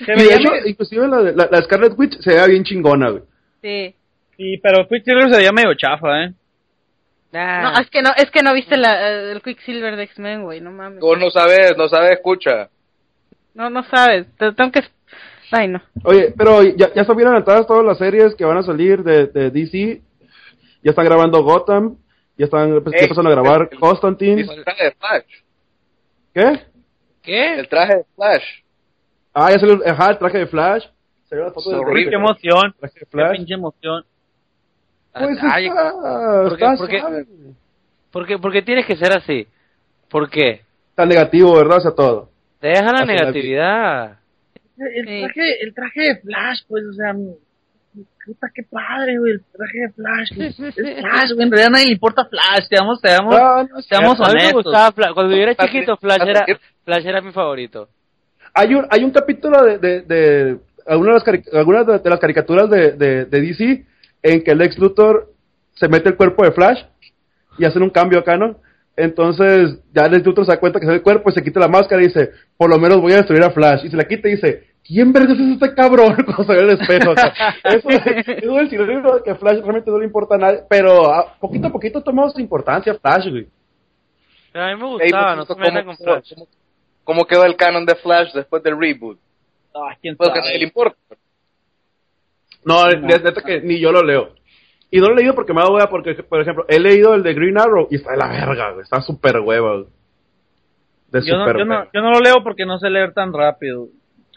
Y de hecho, inclusive la, la, la Scarlet Witch se veía bien chingona, güey. Sí. Sí, pero Quicksilver se veía medio chafa, ¿eh? No, es que no, es que no viste la, el Quicksilver de X-Men, güey, no mames. Vos no sabes, no sabes, escucha. No, no sabes. Te tengo que... Ay, no. Oye, pero ya, ya están bien adelantadas todas las series que van a salir de, de DC. Ya están grabando Gotham. Ya están pues, ya empezaron a grabar el- Constantine. El traje de Flash. ¿Qué? ¿Qué? El traje de Flash. Ah, ya salió ajá, el traje de Flash. Salió la foto horrible. Qué emoción. traje de Qué Flash. pinche emoción. Pues Ay, está, ¿por qué- está por qué? suave. ¿por, qué, por qué tienes que ser así? ¿Por qué? Está negativo, ¿verdad? O sea, todo. Deja la Hacia la negatividad. El Sí. traje, el traje de Flash, pues, o sea, puta, qué padre, güey, el traje de Flash. Es Flash, güey, en realidad a nadie le importa Flash, seamos, seamos, Ah, no, seamos A mí me honestos. gustaba Flash. Cuando yo era chiquito, Flash era, Flash era mi favorito. Hay un, hay un capítulo de, de, de algunas, de las, algunas de, de las caricaturas de, de, de DC en que el ex Luthor se mete el cuerpo de Flash y hacen un cambio acá, ¿no? Entonces ya el Luthor se da cuenta que es el cuerpo y se quita la máscara y dice, por lo menos voy a destruir a Flash. Y se la quita y dice, ¿quién verga es este cabrón? Cuando se ve el espejo. Eso, eso es el sinónimo de que Flash realmente no le importa a nadie. Pero a, poquito a poquito tomamos importancia a Flash, güey. Pero a mí me gustaba, por no metan con ¿cómo, Flash. cómo- cómo quedó el canon de Flash después del reboot? Ah, quién Pues que a nadie le sabe. importa. No, es neta que ni yo lo leo. Y no lo he leído porque me da hueva, porque, por ejemplo, he leído el de Green Arrow y está de la verga, güey. Está súper hueva. De Yo no, yo, no, hueva. yo no lo leo porque no sé leer tan rápido.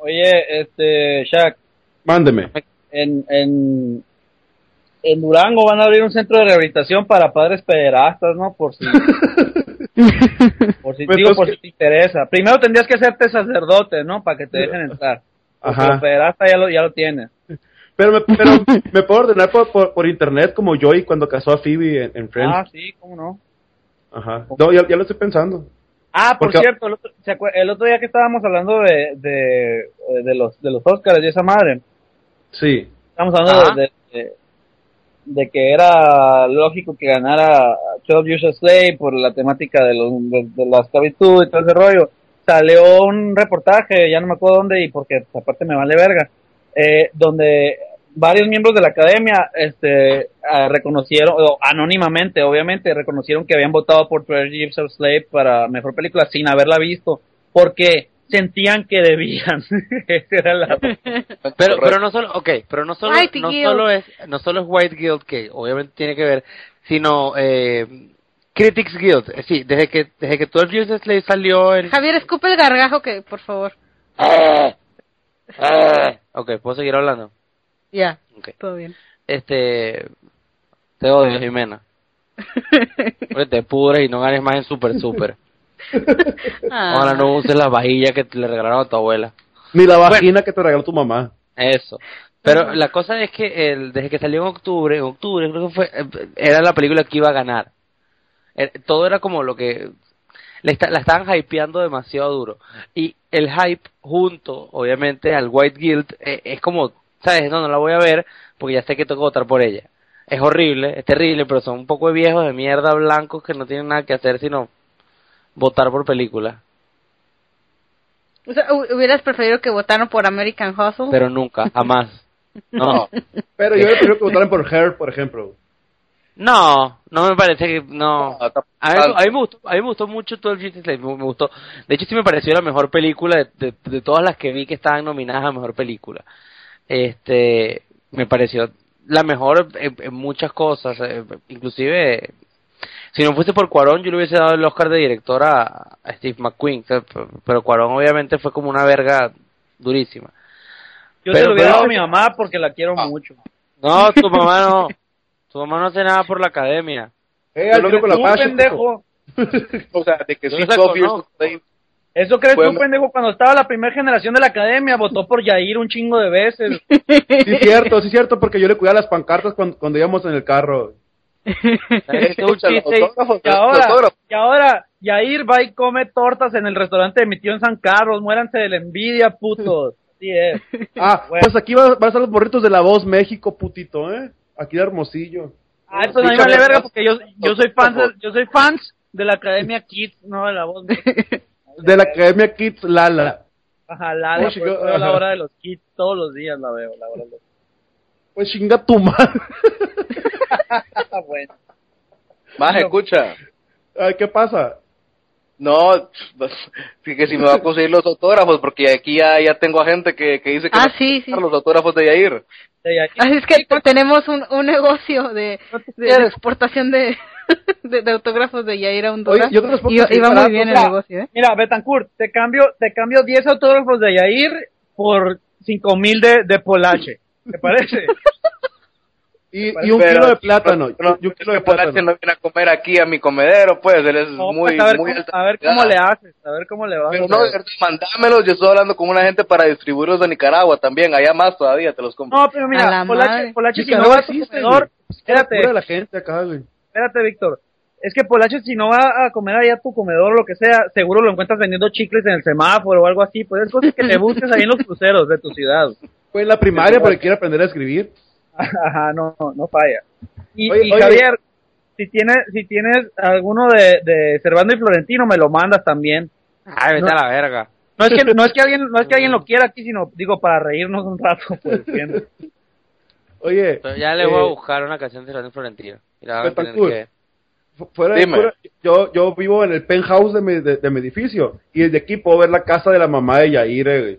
Oye, este, Shaq, Mándeme. en, en, en Durango van a abrir un centro de rehabilitación para padres pederastas, ¿no? Por si, por si, Pues, digo, por que- si te interesa. Primero tendrías que hacerte sacerdote, ¿no? Para que te dejen entrar. Porque Ajá. los pederastas ya lo, ya lo tienes. Pero me, pero me puedo ordenar por, por, por internet como Joey cuando casó a Phoebe en, en Friends. Ah, sí, cómo no. Ajá. No, ya, ya lo estoy pensando. Ah, por Porque- cierto, el otro, ¿se acuer- el otro día que estábamos hablando de, de, de los de los Oscars y esa madre, Sí. estamos hablando de, de, de que era lógico que ganara 12 Years a Slave por la temática de, los, de, de la esclavitud y todo ese rollo. salió un reportaje, ya no me acuerdo dónde y porque aparte me vale verga, eh, donde varios miembros de la academia este ah, reconocieron o anónimamente obviamente reconocieron que habían votado por 12 Years of Slave para mejor película sin haberla visto porque sentían que debían Esa era la Pero, pero no solo, okay, pero no solo, White no Guild. solo es, no solo es White Guild que obviamente tiene que ver, sino eh, Critics Guild. Eh, Sí, desde que desde que 12 Years a Slave salió en Javier, escupe el gargajo que, por favor. Ok, puedo seguir hablando. Ya, Ok. todo bien. Este, te odio, Jimena. Porque te pudres y no ganes más en Super Super. Ah. Ahora no uses la vajilla que te le regalaron a tu abuela. Ni la vagina que te regaló tu mamá. Eso. Pero la cosa es que el, desde que salió en octubre, en octubre creo que fue, eh, era la película que iba a ganar. Eh, Todo era como lo que le esta- la estaban hypeando demasiado duro. Y el hype junto, obviamente, al White Guild, eh, es como, ¿sabes? No, no la voy a ver porque ya sé que tengo que votar por ella. Es horrible, es terrible, pero son un poco de viejos de mierda blancos que no tienen nada que hacer sino votar por películas. O sea, hu- hubieras preferido que votaran por American Hustle. Pero nunca, jamás. No. Pero yo prefiero que votaran por Her, por ejemplo. No, no me parece que no. A mí, a mí me gustó, a mí me gustó mucho 12 Years a Slave, me, me gustó. De hecho sí me pareció la mejor película de, de, de todas las que vi que estaban nominadas a mejor película. Este, me pareció la mejor en, en muchas cosas, eh, inclusive si no fuese por Cuarón yo le hubiese dado el Oscar de director a, a Steve McQueen, pero Cuarón obviamente fue como una verga durísima. yo Pero- se lo hubiera dado a mi mamá porque la quiero mucho No, tu mamá no, tu mamá no hace nada por la academia. Eh, Yo lo que la pendejo O sea, de que sí, la 12 Years conozco. a Slave Eso crees Bueno. tú, pendejo, cuando estaba la primera generación de la academia, votó por Yair un chingo de veces. Sí, cierto, sí, cierto, porque yo le cuidaba las pancartas cuando, cuando íbamos en el carro. Y- ahora, y ahora, Yair va y come tortas en el restaurante de mi tío en San Carlos. Muéranse de la envidia, putos. Así es. Ah, Bueno. pues aquí va- van a estar los borritos de la voz México, putito, ¿eh? Aquí de Hermosillo. Ah, esto no me vale verga porque yo, yo soy fan de, yo soy fans de la Academia Kids, no de la voz. De la Academia Kids Lala. Ajá, la, la, Uy, chico, veo la ajá. hora de los kids todos los días la veo, la hora de los Pues chinga tu madre. Bueno. Más, escucha. Ay, ¿Qué pasa? No, sí que si me va a conseguir los autógrafos, porque aquí ya, ya tengo a gente que, que dice que Ah, a sí, sí. los autógrafos de Yair. De Yair. Así es que tenemos un, un negocio de, de, de exportación de, de, de autógrafos de Yair a Honduras. Oye, yo y, va muy bien el mira. negocio, ¿eh? Mira, Betancourt, te cambio, te cambio 10 autógrafos de Yair por 5000 de, de Polache. ¿Te parece? Y, y un Pero- kilo de plátano. pero- y un kilo de que Polache plátano. no viene a comer aquí a mi comedero, pues, él es No, muy, pues, a ver, muy cómo, alta a ver cómo le haces, a ver cómo le vas. Pero no, mandámelos, yo estoy hablando con una gente para distribuirlos a Nicaragua también, allá más todavía te los compro. No, pero mira, la Polache. Polache si no va a tu comedor, espérate, la gente acá, espérate, Víctor. Es que Polache, si no va a comer allá a tu comedor o lo que sea, seguro lo encuentras vendiendo chicles en el semáforo o algo así. Pues es cosas que te busques ahí en los cruceros de tu ciudad. Fue en la primaria porque quiere aprender a escribir. Ajá, no, no falla. Y, Oye, y oye. Javier, si tienes, si tienes alguno de, de Cervando y Florentino, me lo mandas también. Ay, vete No. a la verga. No es que, no es que alguien, no es que alguien lo quiera aquí, sino digo para reírnos un rato, pues, ¿entiendes? Oye, Pero ya le voy a eh, buscar una canción de Florentino. Y la van a tener Betancourt. que... fu- fuera, Dime. fuera- yo, yo vivo en el penthouse de mi, de, de mi edificio y desde aquí puedo ver la casa de la mamá de Yair. eh.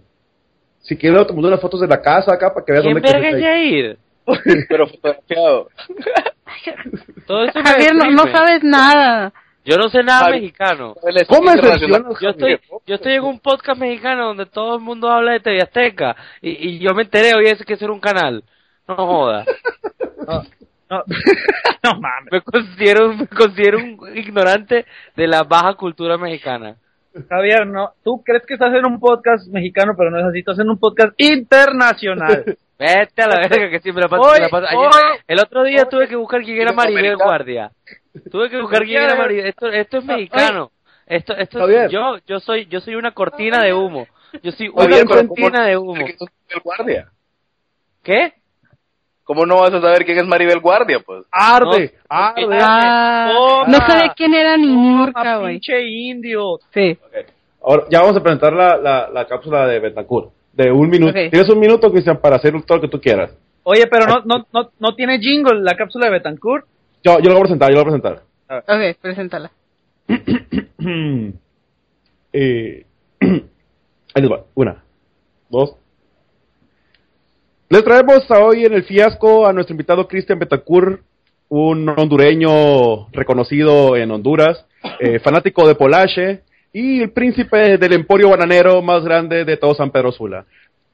Si quieres, tomando unas fotos de la casa acá para que veas ¿Quién dónde verga es. Yair? Pero fotografiado. Todo eso me Javier, no, no sabes nada. Yo no sé nada mexicano. Es ¿Cómo mencionas, Yo estoy, yo estoy en un podcast mexicano donde todo el mundo habla de TV Azteca y, y yo me enteré hoy ese que eso era un canal. No joda. No, no, no mames. Me considero, me considero un ignorante de la baja cultura mexicana. Javier, no, tú crees que estás en un podcast mexicano, pero no es así, estás en un podcast internacional. Vete a la verga que siempre la el otro día tuve que buscar quién era Maribel. Guardia. Tuve que buscar quién era Maribel. Esto, esto es mexicano. Esto, esto Javier. yo, yo soy, yo soy una cortina de humo. Yo soy una Javier, cortina ¿cómo- de humo. ¿quién es Maribel Guardia? ¿Qué? ¿Cómo no vas a saber quién es Maribel Guardia, pues? Arde, No, arde. Ah, no sabe quién era ni Niurka, Toma, güey. pinche indio. Sí. Ahora, ya vamos a presentar la, la, la cápsula de Betancourt. De un minuto. Tienes un minuto, Cristian, para hacer todo lo que tú quieras. Oye, pero no, no, no, no tiene jingle la cápsula de Betancourt. Yo, yo lo voy a presentar, yo lo voy a presentar. Ok, preséntala. Eh, ahí les va. Una, dos. Les traemos a hoy en el fiasco a nuestro invitado Cristian Betancourt, un hondureño reconocido en Honduras, eh, fanático de Polache y el príncipe del emporio bananero más grande de todo San Pedro Sula.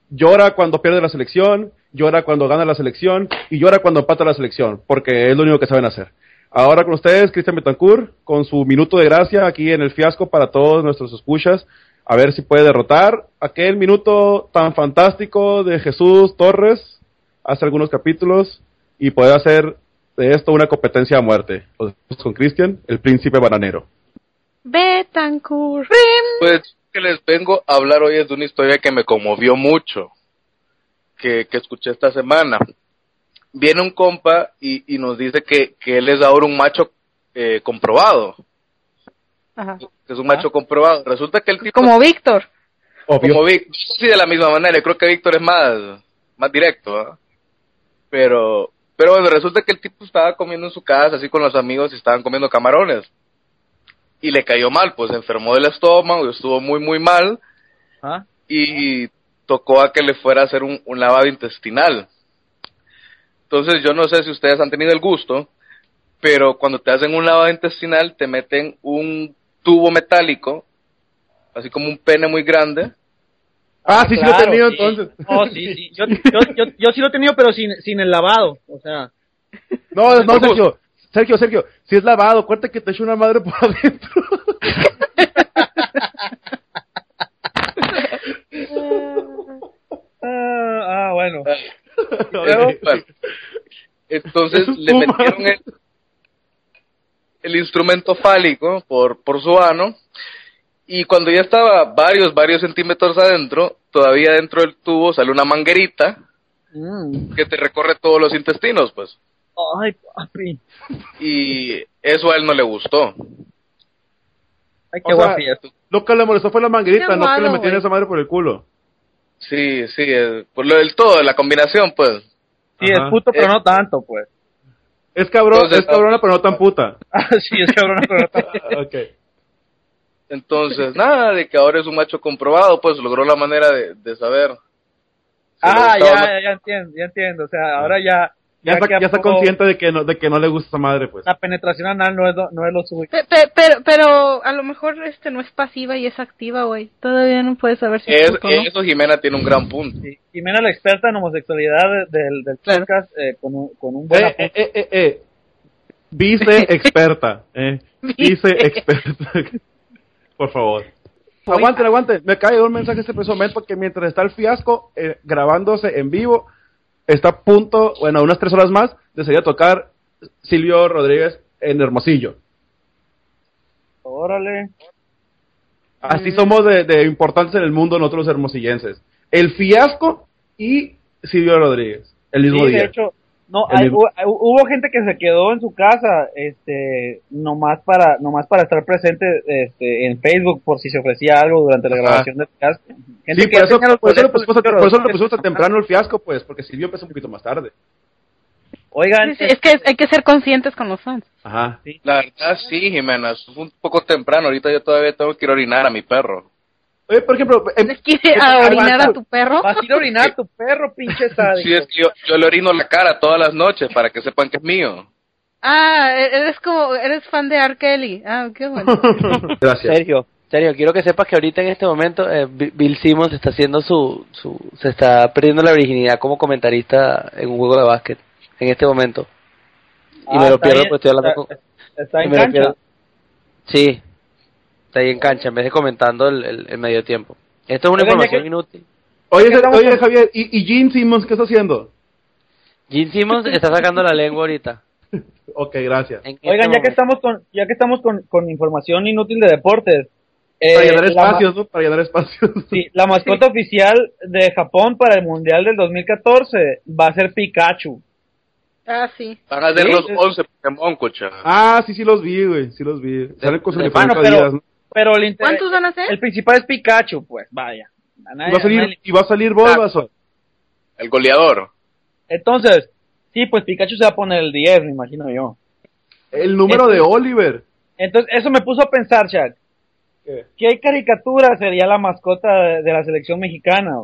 Llora cuando pierde la selección, llora cuando gana la selección y llora cuando empata la selección, porque es lo único que saben hacer. Ahora con ustedes, Cristian Betancourt, con su minuto de gracia aquí en el fiasco para todos nuestros escuchas, a ver si puede derrotar aquel minuto tan fantástico de Jesús Torres hace algunos capítulos y poder hacer de esto una competencia a muerte. Los con Cristian, el príncipe bananero. Betancourt. Pues que les vengo a hablar hoy es de una historia que me conmovió mucho, que, que escuché esta semana. Viene un compa y, y nos dice que, que él es ahora un macho eh, comprobado, Ajá. que es un macho comprobado. Resulta que el tipo Como Víctor. Obvio. como Víctor, sí de la misma manera, yo creo que Víctor es más, más directo, ¿ah? pero, pero bueno, resulta que el tipo estaba comiendo en su casa, así con los amigos, y estaban comiendo camarones, y le cayó mal, pues se enfermó del estómago, y estuvo muy, muy mal, ¿Ah? y tocó a que le fuera a hacer un, un lavado intestinal. Entonces yo no sé si ustedes han tenido el gusto, pero cuando te hacen un lavado intestinal te meten un tubo metálico, así como un pene muy grande, Ah, sí, sí lo he tenido sí. entonces. Oh, sí, sí. Yo, yo, yo, yo sí lo he tenido, pero sin, sin el lavado. O sea, No, no, Sergio. Sergio, Sergio, si es lavado, cuenta que te echó una madre por adentro. ah, ah, bueno. Entonces le metieron el, el instrumento fálico por, por su ano y cuando ya estaba varios, varios centímetros adentro, todavía dentro del tubo sale una manguerita Mm. que te recorre todos los intestinos, pues. Ay, papi. Y eso a él no le gustó. Ay, qué O sea. Lo que le molestó fue la manguerita, Qué no que le güey. esa madre por el culo. Sí, sí, eh, por lo del todo, la combinación, pues. Sí, Ajá. es puto, pero Eh. no tanto, pues. Es cabrón, Entonces, es cabrona, pero no tan puta. Ah, sí, es cabrón, pero no tanto. ok. Entonces, nada, de que ahora es un macho comprobado, pues logró la manera de, de saber. si Ah, no. ya, ya entiendo, ya entiendo. O sea, ahora ya. Ya, está, ya está consciente de que no, de que no le gusta esa madre, pues. La penetración anal no es lo, no es lo suyo. Pe- pe- pero, pero a lo mejor este no es pasiva y es activa, güey. Todavía no puedes saber si es Es, puto o no. eso Jimena tiene un gran punto. Sí. Jimena, la experta en homosexualidad de- del, del Claro. podcast, eh, con, un, con un buen Eh, apunte. eh, eh, eh. Vice experta, eh. Vice experta. Por favor. Aguanten, aguanten. Me cae un mensaje este preciso momento que mientras está el fiasco eh, grabándose en vivo, está a punto, bueno, unas tres horas más, de salir a tocar Silvio Rodríguez en Hermosillo. Órale. Así somos de, de importantes en el mundo nosotros los hermosillenses. El fiasco y Silvio Rodríguez, el mismo Sí, día. de hecho, no, hay- mismo- hubo, hubo gente que se quedó en su casa, este, nomás para, nomás para estar presente, este, en Facebook por si se ofrecía algo durante la Ajá. grabación del podcast. Gente Sí, que por eso, por eso lo pusimos, por eso lo pusimos tan temprano el fiasco, pues, porque Silvio empezó un poquito más tarde. Oigan, Sí, sí, es que hay que ser conscientes con los fans. Ajá. La verdad, sí, Jimena, es un poco temprano. Ahorita yo todavía tengo que ir a orinar a mi perro. Oye, por ejemplo, em- ¿Les quiere a orinar a tu perro? vas a ir a orinar tu perro, pinche sádico. Sí, es que yo, yo le orino la cara todas las noches para que sepan que es mío. Ah, eres como, eres fan de R. Kelly. Ah, qué bueno. gracias. Sergio, Sergio, quiero que sepas que ahorita en este momento eh, Bi- Bill Simmons está haciendo su, su, se está perdiendo la virginidad como comentarista en un juego de básquet en este momento. Y Ah, me lo pierdo bien, porque estoy hablando está- con... Está y en me lo cancha. pierdo. Sí, está ahí en cancha en vez de comentando el, el, el medio tiempo. Esto es una información que- inútil. Oye, oye Javier, ¿y, ¿y Gene Simmons qué está haciendo? Gene Simmons está sacando la lengua ahorita. Ok, gracias. este Oigan, ya que estamos con, ya que estamos con, con información inútil de deportes. eh, Para llenar la ma- espacios, ¿no? Para llenar espacios. Sí, la mascota oficial de Japón para el Mundial del 2014 va a ser Pikachu. Ah, sí. Van a ser Sí, los sí. 11 Pokémon, cocha. Ah, sí, sí los vi, güey. Sí los vi. Salen con su de- uniforme pero- ¿no? Pero el, inter- ¿Cuántos van a ser? el principal es Pikachu, pues, vaya. Y va a salir, nadie- y va a salir Bulbasaur. El goleador. Entonces, sí, pues Pikachu se va a poner el 10, me imagino yo. El número de Oliver. Entonces, eso me puso a pensar, Chuck. ¿Qué? ¿Qué caricatura sería la mascota de, de la selección mexicana?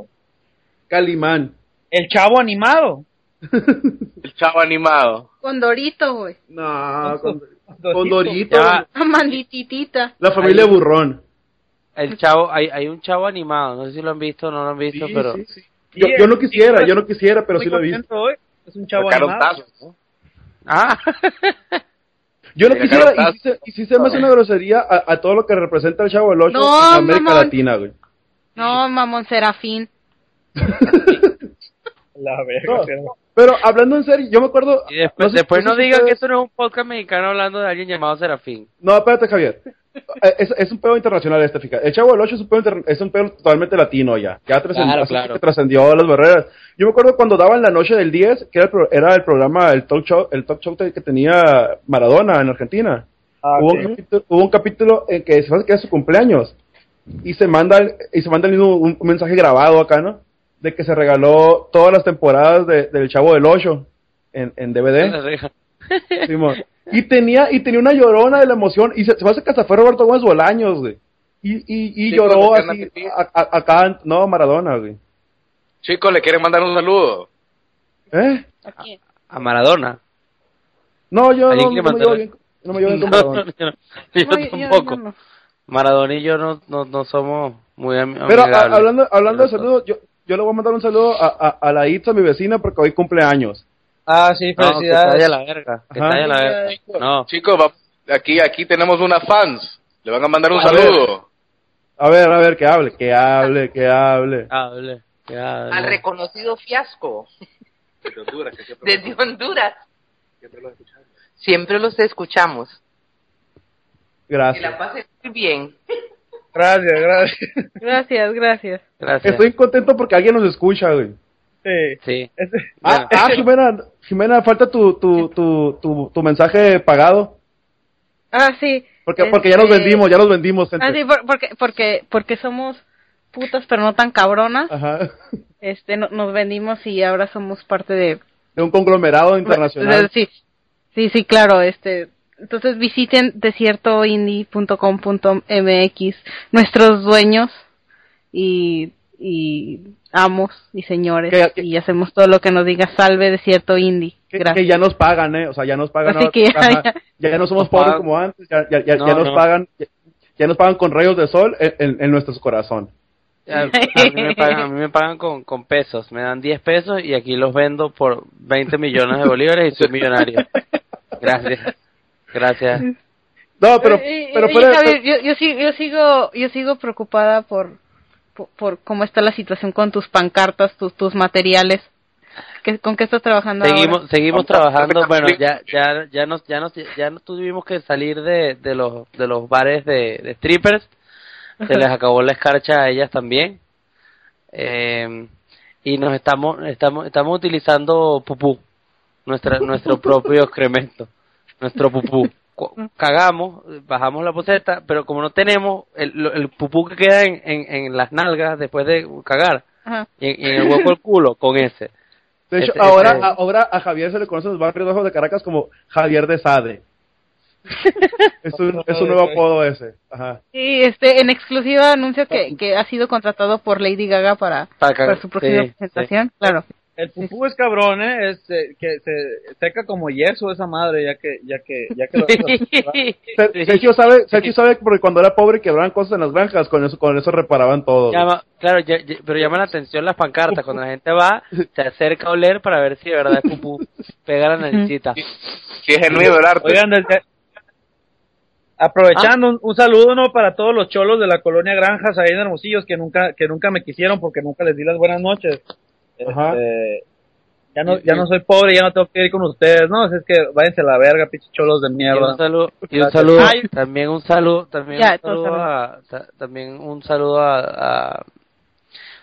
Calimán. El chavo animado. El chavo animado. Con Dorito, güey. No, con, Dorito. con Dorito. Ya. Amandititita. La familia Ahí. Burrón. El chavo, hay, hay un chavo animado, no sé si lo han visto o no lo han visto, Sí, pero... sí, sí. Yo, yo no quisiera, yo no quisiera, pero sí lo he visto. hoy. Es un chavo animado. Ah, Yo no quisiera, y si se, y sí se me hace una grosería a, a todo lo que representa el Chavo del Ocho No, en América mamón. Latina, güey. No, mamón Serafín. La verga. No. pero- hablando en serio, yo me acuerdo... y después, sé- después sé no si digan que esto no es un podcast mexicano hablando de alguien llamado Serafín. No, espérate, Javier. Eh, Es, es un pedo internacional este, fíjate. El Chavo del Ocho es un pedo, inter- es un pedo totalmente latino ya. Claro, claro. que trascendió las barreras. Yo me acuerdo cuando daban la noche del 10, que era el, pro- era el programa, el talk show, el talk show que tenía Maradona en Argentina. Ah, hubo, un capítulo, hubo un capítulo en que se hace que era su cumpleaños y se manda el- y se manda el mismo un, un mensaje grabado acá, ¿no? De que se regaló todas las temporadas de- del Chavo del Ocho en, en DVD. Y tenía y tenía una llorona de la emoción y se, se me hace que hasta fue Roberto Gómez Bolaños, güey. Y, y, y lloró así a a- a- acá, no, Maradona, güey. Chicos, le quieren mandar un saludo. ¿Eh? Aquí. A Maradona. No, yo no, ¿Alguien no, quiere me llevo bien, no me llevo bien con Maradona. yo, no- yo No, yo- yo- tampoco. yo no. Maradona y yo no, no, no somos muy ami- Pero a- hablando, hablando de saludos, yo, yo le voy a mandar un saludo a, a, a la Itza, mi vecina, porque hoy cumple años. Ah, sí, No, que felicidades. la verga. Que la verga. No. Chicos, aquí, aquí tenemos una fans. Le van a mandar un A ver. saludo. A ver, a ver, que hable, que hable, que hable. Hable, que hable. al reconocido fiasco Desde Honduras, que siempre desde Honduras. siempre lo escuchamos. Siempre los escuchamos. Que la Gracias. pasen muy bien. Gracias, gracias. Gracias, gracias. Gracias. Estoy contento porque alguien nos escucha, güey. Sí. Sí. Ah, ah, Jimena, Jimena, falta tu, tu, tu, tu, tu mensaje pagado. Ah, sí. Porque, porque ya nos vendimos, ya nos vendimos. gente. Ah, sí, por- porque, porque, porque somos putas, pero no tan cabronas. Ajá. Este, no- nos vendimos y ahora somos parte de... De un conglomerado internacional. Sí, sí, sí, claro, este... Entonces visiten desiertoindie.com.mx, nuestros dueños y, y amos y señores, Que- que- y hacemos todo lo que nos diga salve desierto indie. Que, Gracias. que ya nos pagan, ¿eh? O sea, ya nos pagan. Así ahora- que ya- ajá. ya- ya no somos pobres pagan. como antes, ya, ya, ya, No, ya nos no. pagan. Ya, ya nos pagan con rayos de sol en, en, en nuestro corazón. A, a mí me pagan, a mí me pagan con, con pesos. Me dan 10 pesos y aquí los vendo por 20 millones de bolívares y soy millonario. Gracias. Gracias. No, pero, Eh, eh, pero de- Javier, yo, yo, sigo, yo sigo yo sigo preocupada por, por por cómo está la situación con tus pancartas, tus tus materiales. ¿Qué, ¿Con qué estás trabajando Seguimos, ahora? seguimos Vamos, trabajando. Bueno, ya, ya, ya nos, ya nos, ya nos tuvimos que salir de, de los, de los bares de, de strippers. Se les acabó la escarcha a ellas también. Eh, y nos estamos, estamos, estamos utilizando pupú, nuestra, nuestro propio excremento, nuestro pupú. Cu- Cagamos, bajamos la poseta, pero como no tenemos el, lo- el pupú que queda en, en, en las nalgas después de cagar, Ajá. y en, y en el hueco del culo, con ese. de hecho, ese- ahora, ese- ahora a Javier se le conoce en los barrios bajos de Caracas como Javier de Sade. es, un, es un nuevo apodo ese. Ajá. Sí, este, en exclusiva anuncio que, que ha sido contratado por Lady Gaga para, Para su próxima Sí, presentación. Claro. El pupú es cabrón, ¿eh? Es, eh, que se seca como yeso esa madre, ya que, ya que, ya que lo Ser- Sergio sabe, Sergio sabe porque cuando era pobre quebraban cosas en las granjas, con eso, con eso reparaban todo. Llama, claro, ya- ya- pero llama la atención las pancartas. Cuando la gente va, se acerca a oler para ver si de verdad es pupú. Pega la naricita. Si es genuino el arte. Oigan, desde- aprovechando un, un saludo ¿no? para todos los cholos de la colonia Granjas ahí en Hermosillos que nunca, que nunca me quisieron porque nunca les di las buenas noches. Ajá. Este, ya no, ya no soy pobre, ya no tengo que ir con ustedes, ¿no? Así es que váyanse a la verga, pinches cholos de Y un mierda. saludo, y un saludo, Ay. también un saludo, también Ya, un saludo saludo. a, ta- también un saludo a, a-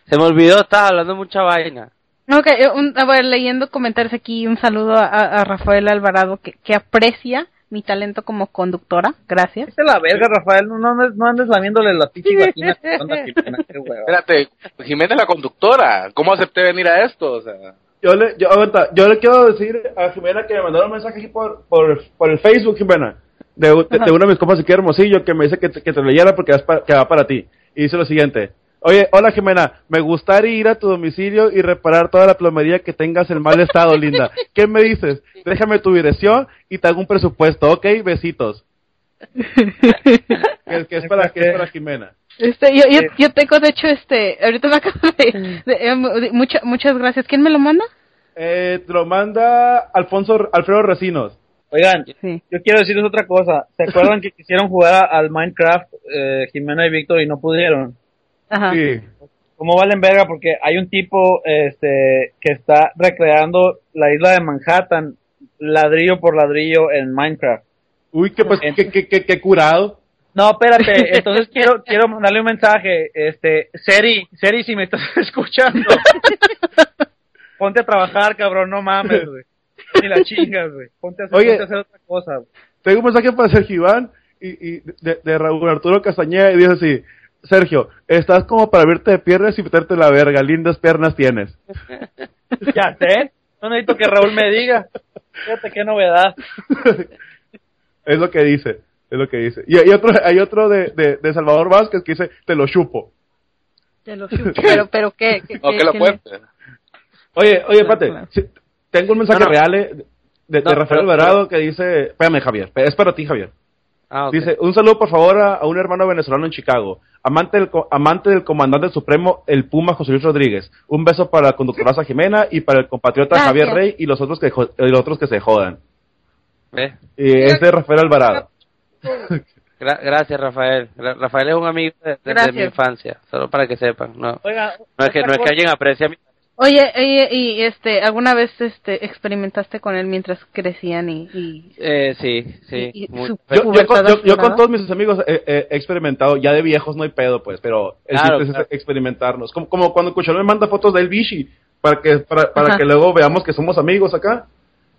se me olvidó, estaba hablando mucha vaina. Ok, eh, un- a ver, leyendo comentarios aquí, un saludo a, a Rafael Alvarado que, que aprecia mi talento como conductora. Gracias. Es la verga, Rafael. No, no, andes, no andes lamiéndole las pinches vaginas. Espérate, Jimena es la conductora. ¿Cómo acepté venir a esto? O sea... Yo le, yo, aguanta, yo le quiero decir a Jimena que me mandaron un mensaje aquí por, por, por el Facebook, Jimena, de, de, de uno de mis compas aquí hermosillo que me dice que, te- que te leyera porque es pa- que va para ti. Y dice lo siguiente. Oye, hola Jimena, me gustaría ir a tu domicilio y reparar toda la plomería que tengas en mal estado, linda. ¿Qué me dices? Déjame tu dirección y te hago un presupuesto, ¿ok? Besitos. que, que es para, que es para Jimena. Este, yo, yo, yo tengo, de hecho, este, ahorita me acabo de, de- em, de- mucha- muchas gracias. ¿Quién me lo manda? Eh, te lo manda Alfonso, Alfredo Recinos. Oigan, Sí. yo quiero decirles otra cosa. ¿Se acuerdan que quisieron jugar a- al Minecraft eh, Jimena y Víctor y no pudieron? Ajá. Sí. ¿Cómo valen verga? Porque hay un tipo este que está recreando la isla de Manhattan ladrillo por ladrillo en Minecraft. Uy, que pues, que, que, que curado. No, espérate, entonces quiero quiero mandarle un mensaje, este, Seri, Seri, si me estás escuchando, ponte a trabajar, cabrón, no mames, güey, ni la chingas, güey, ponte a hacer, Oye. ponte a hacer otra cosa. Tengo un mensaje para Sergio Iván y, y de, de Raúl Arturo Castañeda y dice así, Sergio, estás como para abrirte de piernas y meterte la verga, lindas piernas tienes. Ya sé, no necesito que Raúl me diga, fíjate qué novedad. es lo que dice, es lo que dice. Y hay otro, hay otro de, de, de Salvador Vázquez que dice, te lo chupo. Te lo chupo. Pero, pero, ¿qué? ¿Qué- No, qué- que lo qué cuente. Oye, oye, espérate, sí, tengo un mensaje No, no. real eh, de, de No, Rafael pero- Alvarado que dice, espérame Javier, es para ti Javier. Ah. Dice, un saludo por favor a, a un hermano venezolano en Chicago, amante del, co- amante del comandante supremo, el Puma José Luis Rodríguez. Un beso para la conductora Jimena y para el compatriota Gracias. Javier Rey y los otros que y los otros que se jodan. ¿Ves? Y este es Rafael Alvarado. Gra- gracias, Rafael. Ra- Rafael es un amigo de, de- de mi infancia, solo para que sepan. No, Oiga, no es que, no es que alguien aprecie a mi... Oye, oye, y este, ¿alguna vez este experimentaste con él mientras crecían y, y, Eh, sí, sí. y- y muy- su- Yo, yo, con, pubertad yo- yo con aflorada? todos mis amigos he, experimentado, ya de viejos no hay pedo, pues, pero el Claro, chiste claro. es experimentarnos. Como, como cuando Cuchillo me manda fotos del Vichy, para que, para, para Ajá. que luego veamos que somos amigos acá.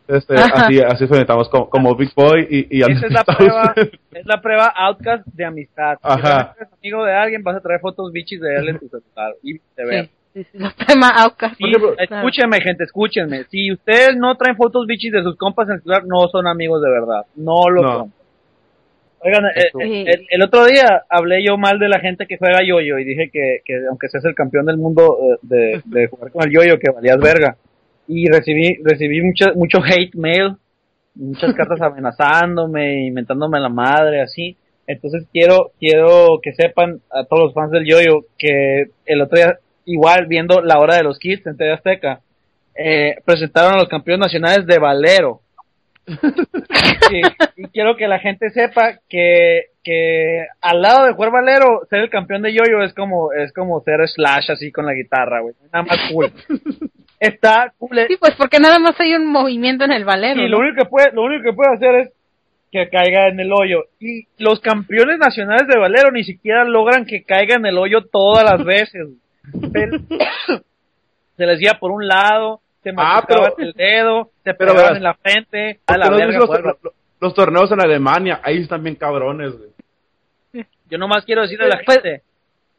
Este, Ajá. así, así experimentamos como, como Big Boy y, y esa es la prueba, es la prueba outcast de amistad. Si Ajá. realmente eres amigo de alguien, vas a traer fotos bichis de él en tu celular y de ver. Sí, sí, los tema Aucas. Sí, escúchenme, gente, escúchenme. Si ustedes no traen fotos bichis de sus compas en el celular, no son amigos de verdad. No lo No. son. Oigan, eh, eh, el, el otro día hablé yo mal de la gente que juega yoyo y dije que, que aunque seas el campeón del mundo eh, de, de jugar con el yoyo, que valías verga. Y recibí recibí mucho, mucho hate mail, muchas cartas amenazándome, inventándome la madre, así. Entonces quiero quiero que sepan a todos los fans del yoyo que el otro día, igual viendo la hora de los kids en TV Azteca, eh, presentaron a los campeones nacionales de Valero. y, y quiero que la gente sepa que, que al lado de jugar Valero, ser el campeón de yoyo es como, es como ser Slash así con la guitarra, güey. Nada más cool. Está cool. Sí, pues porque nada más hay un movimiento en el valero. Y ¿no? lo único que puede, lo único que puede hacer es que caiga en el hoyo. Y los campeones nacionales de Valero ni siquiera logran que caiga en el hoyo todas las veces. Se, les guía por un lado, se Ah, machucaban pero- el dedo, se pero pegaban en la frente, a ¿Por la verga. los, jugar- los- los torneos en Alemania? Ahí están bien cabrones, güey. Yo nomás quiero decirle a la Pues- gente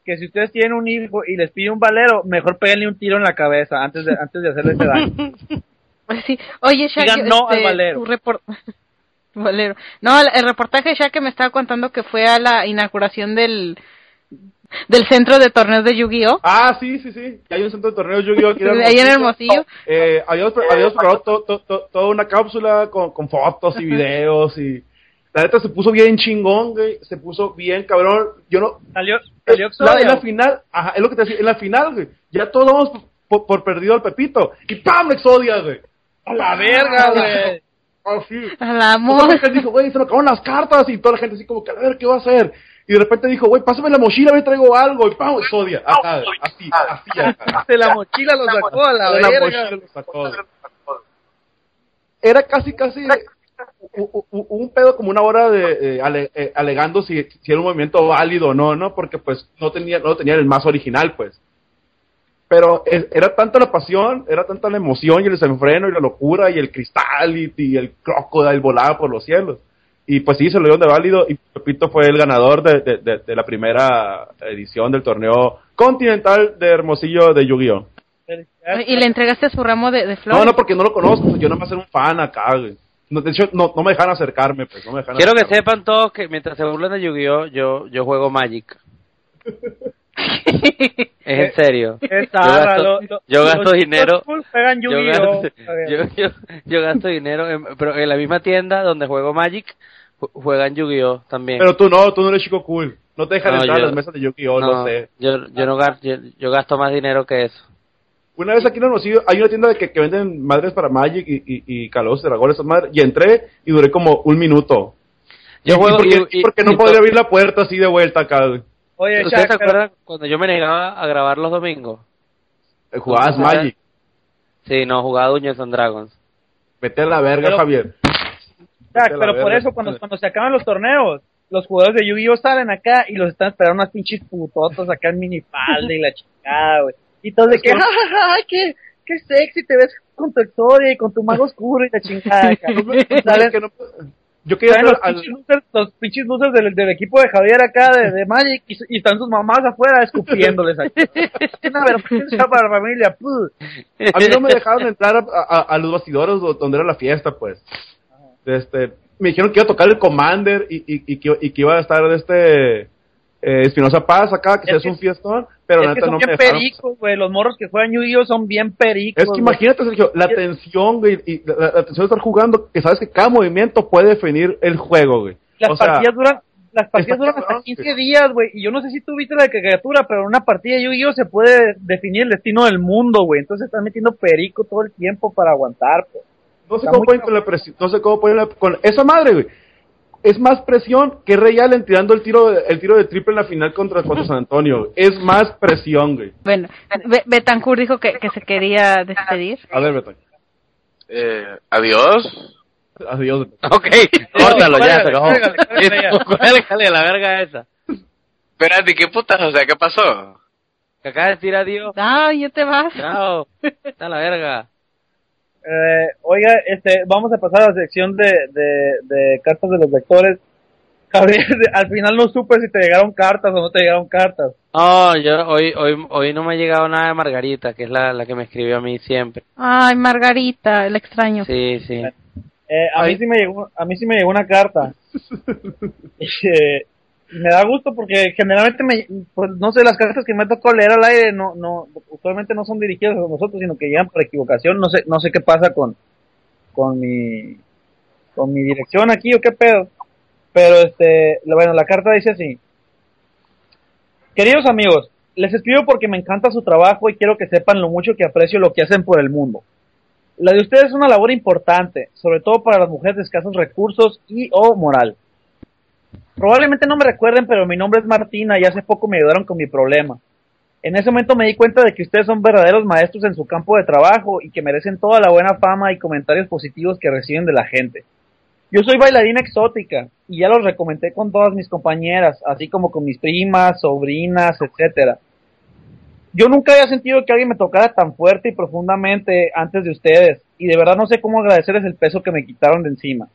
que si ustedes tienen un hijo y les pide un valero, mejor péguenle un tiro en la cabeza antes de, antes de hacerle ese daño. Pues sí. Oye, Shaq, Digan no este, al valero. No, el, el reportaje de Shaq que me estaba contando que fue a la inauguración del del centro de torneos de Yu-Gi-Oh. Ah, sí, sí, sí. Hay un centro de torneos Yu-Gi-Oh! aquí en Ahí en Hermosillo. Eh, habíamos, habíamos preparado to- to- to- toda una cápsula con, con fotos y videos y... La neta se puso bien chingón, güey. Se puso bien cabrón. Yo no... Salió, salió La, en la final, ajá, es lo que te decía, en la final, güey. Ya todos damos por, por perdido al Pepito. Y ¡pam! Exodia, güey. A la verga, güey. Así. Al Toda amor. la gente dijo, güey, se me acabaron las cartas. Y toda la gente así como que, a ver, ¿qué va a hacer? Y de repente dijo, güey, pásame la mochila, me traigo algo. Y ¡pam! Exodia. Acá, así, así, acá. De la mochila lo sacó a la De la verga. mochila lo sacó. Era casi, casi u- u- un pedo como una hora de eh, ale- eh, alegando si, si era un movimiento válido o no, ¿no? Porque pues no tenía, no tenía el más original, pues. Pero es- era tanta la pasión, era tanta la emoción y el desenfreno y la locura y el cristal y, y el crocodile volaba por los cielos. Y pues sí, se lo dieron de válido y Pepito fue el ganador de, de, de, de la primera edición del torneo continental de Hermosillo de Yu-Gi-Oh! Y le entregaste su ramo de, de flores. No, no, porque no lo conozco, yo no me ser un fan acá, güey. No, de hecho, no, no me dejan acercarme, pues, no me dejan Quiero que sepan todos que mientras se burlan de Yu-Gi-Oh, yo, yo juego Magic. es en serio. Es Yo gasto- lo- lo- yo gasto dinero- Yo gasto, yo, yo, yo gasto dinero, en- pero en la misma tienda donde juego Magic, ju- juegan Yu-Gi-Oh también. Pero tú no, tú no eres chico cool. No te dejan No, entrar yo- a las mesas de Yu-Gi-Oh, no, sé. Yo, yo, no gasto, yo, yo gasto más dinero que eso. Una vez aquí en Hermosillo hay una tienda de que, que venden madres para Magic y, y, y Calabozos y Dragones, madres, y entré y duré como un minuto. Yo y, juego- y porque, y- y- porque no y- podía abrir la puerta así de vuelta acá. Oye, ¿Ustedes Shaq, se pero- acuerdan cuando yo me negaba a grabar los domingos? Eh, Jugabas Magic. Sí, no, jugaba Dungeons and Dragons. Vete a la verga, Pero- Javier. Jack, pero por eso cuando, cuando se acaban los torneos, los jugadores de Yu-Gi-Oh salen acá y los están esperando unas pinches putotas acá en minifalda y la chingada, güey. Y todos de que, que- ¡ja, ja, ja! ¡Qué, qué sexy te ves con tu Exodia y con tu mago oscuro y la chingada! acá. Que yo quería los, al- pinches luces, los pinches luces del, del equipo de Javier acá de, de Magic y, y están sus mamás afuera escupiéndoles aquí. Es una vergüenza para la familia, puh. A mí no me dejaron entrar a, a- a los bastidores do- donde era la fiesta, pues. Este, me dijeron que iba a tocar el Commander y, y, y que, y que iba a estar este eh, Espinosa Paz acá, que Es es, que- un fiestón, pero es la que neta son no me bien dejaron. pericos, güey. Los morros que juegan Yu-Gi-Oh son bien pericos. Es que imagínate, Sergio, la tensión, güey, y la, la tensión de estar jugando, que sabes que cada movimiento puede definir el juego, güey. Las o sea, partidas duran, las partidas duran hasta cabrón, 15 güey. días, güey. Y yo no sé si tú viste la caricatura, pero en una partida de Yu-Gi-Oh se puede definir el destino del mundo, güey. Entonces están metiendo perico todo el tiempo para aguantar, pues. no sé cómo pueden con la presión, no sé cómo pueden la- con esa madre, güey. Es más presión que Ray Allen tirando el tiro, de- el tiro de triple en la final contra, contra San Antonio. Es más presión, güey. Bueno, Be- Betancourt dijo que, que se quería despedir. A ver, Beto. Eh, adiós. Adiós. Ok, córtalo ya, se acabó. cuélgale, la verga esa. Espérate, ¿qué putas? O sea, ¿qué pasó? Que acaba de decir adiós. Ah, ya te vas. Chao. Está la verga. Eh, oiga, este, vamos a pasar a la sección de, de, de cartas de los lectores. Javier, al final no supe si te llegaron cartas o no te llegaron cartas. No, yo hoy, hoy, hoy no me ha llegado nada de Margarita, que es la, la que me escribió a mí siempre. Ay, Margarita, el extraño. Sí, sí. Eh, a mí sí me llegó, a mí sí me llegó una carta. Eh, me da gusto porque generalmente me, pues, no sé, las cartas que me tocó leer al aire no, no, no son dirigidas a nosotros, sino que llegan por equivocación. No sé, no sé qué pasa con, con mi, con mi dirección aquí o qué pedo. Pero este, bueno, la carta dice así. Queridos amigos, les escribo porque me encanta su trabajo y quiero que sepan lo mucho que aprecio lo que hacen por el mundo. La de ustedes es una labor importante, sobre todo para las mujeres de escasos recursos y o moral. Probablemente no me recuerden, pero mi nombre es Martina y hace poco me ayudaron con mi problema. En ese momento me di cuenta de que ustedes son verdaderos maestros en su campo de trabajo y que merecen toda la buena fama y comentarios positivos que reciben de la gente. Yo soy bailarina exótica y ya los recomendé con todas mis compañeras, así como con mis primas, sobrinas, etcétera. Yo nunca había sentido que alguien me tocara tan fuerte y profundamente antes de ustedes, y de verdad no sé cómo agradecerles el peso que me quitaron de encima.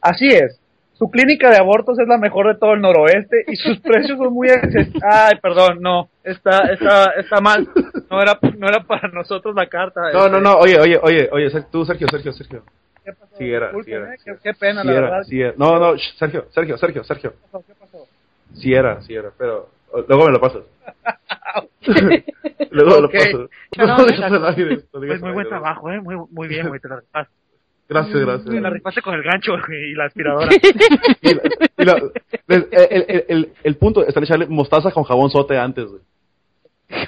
Así es, su clínica de abortos es la mejor de todo el noroeste y sus precios son muy accesibles. Ay, perdón, no, está, está, está mal. No era, no era para nosotros la carta. No, este. no, no, oye, oye, oye, oye, tú, Sergio, Sergio, Sergio. ¿Qué pasó? Sí era, sí era, sí qué, era. qué pena, Sí la era, verdad. sí era. No, no, sh, Sergio, Sergio, Sergio, Sergio. ¿Qué pasó? ¿Qué pasó? Sí era, sí era, pero luego me lo pasas. luego me lo pasas. No, No, no, no Pues muy buen trabajo, eh, muy, muy bien, güey, te. Gracias, Me la gracias. rifaste con el gancho y la aspiradora. Y la- y la- el, el, el, el, el punto es echarle mostaza con jabón sote antes, güey.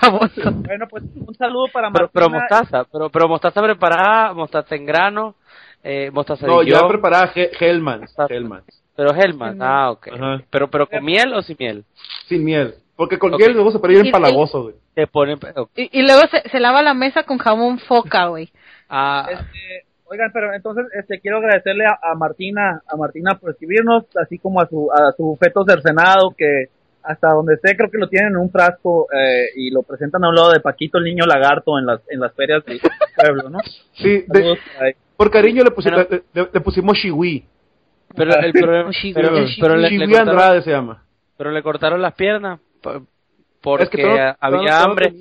Jaboso. bueno, pues un saludo para Pero, Martina. pero mostaza, pero, pero mostaza preparada, mostaza en grano, eh, mostaza No, yo, preparada He- Hellmann's. Hellmann's. pero Hellman, ah, ok. Ajá. Pero, pero con miel o sin miel? Sin miel. Porque con Ok. miel luego se puede ir Y- empalagoso, güey. Te ponen, ok. Y, y luego se, se lava la mesa con jabón foca, güey. ah, Este, oigan, pero entonces este quiero agradecerle a, a Martina, a Martina por escribirnos, así como a su a su feto cercenado que hasta donde sé creo que lo tienen en un frasco eh, y lo presentan a un lado de Paquito el niño lagarto en las en las ferias del pueblo, ¿no? Sí, de- por cariño le, pusi- Bueno. le, le- le pusimos Shiwi. Pero el problema, Shibuya, pero, pero le, le Shibuya cortaron, Andrade se llama. pero le cortaron las piernas po- porque Es que todo- todo- había todo hambre.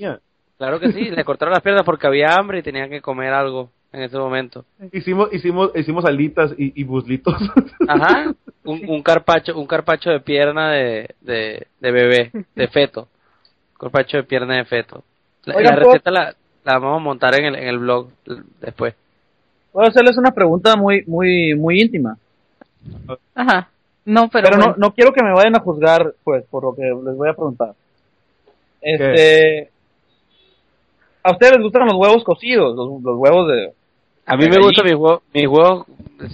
Claro que sí, le cortaron las piernas porque había hambre y tenían que comer algo en ese momento. Hicimos, hicimos, hicimos alitas y, y buslitos. Ajá, un, un carpacho, un carpacho de pierna de, de, de bebé, de feto. Carpacho de pierna de feto. La, Oigan, la ¿puedo- receta la, la vamos a montar en el, en el blog después. Puedo hacerles una pregunta muy, muy, muy íntima. Ajá. No, pero, Pero, no, bueno. no quiero que me vayan a juzgar, pues, por lo que les voy a preguntar. Este. ¿A ustedes les gustan los huevos cocidos? Los, los huevos de. A mí me gustan mis huevos, mis huevos,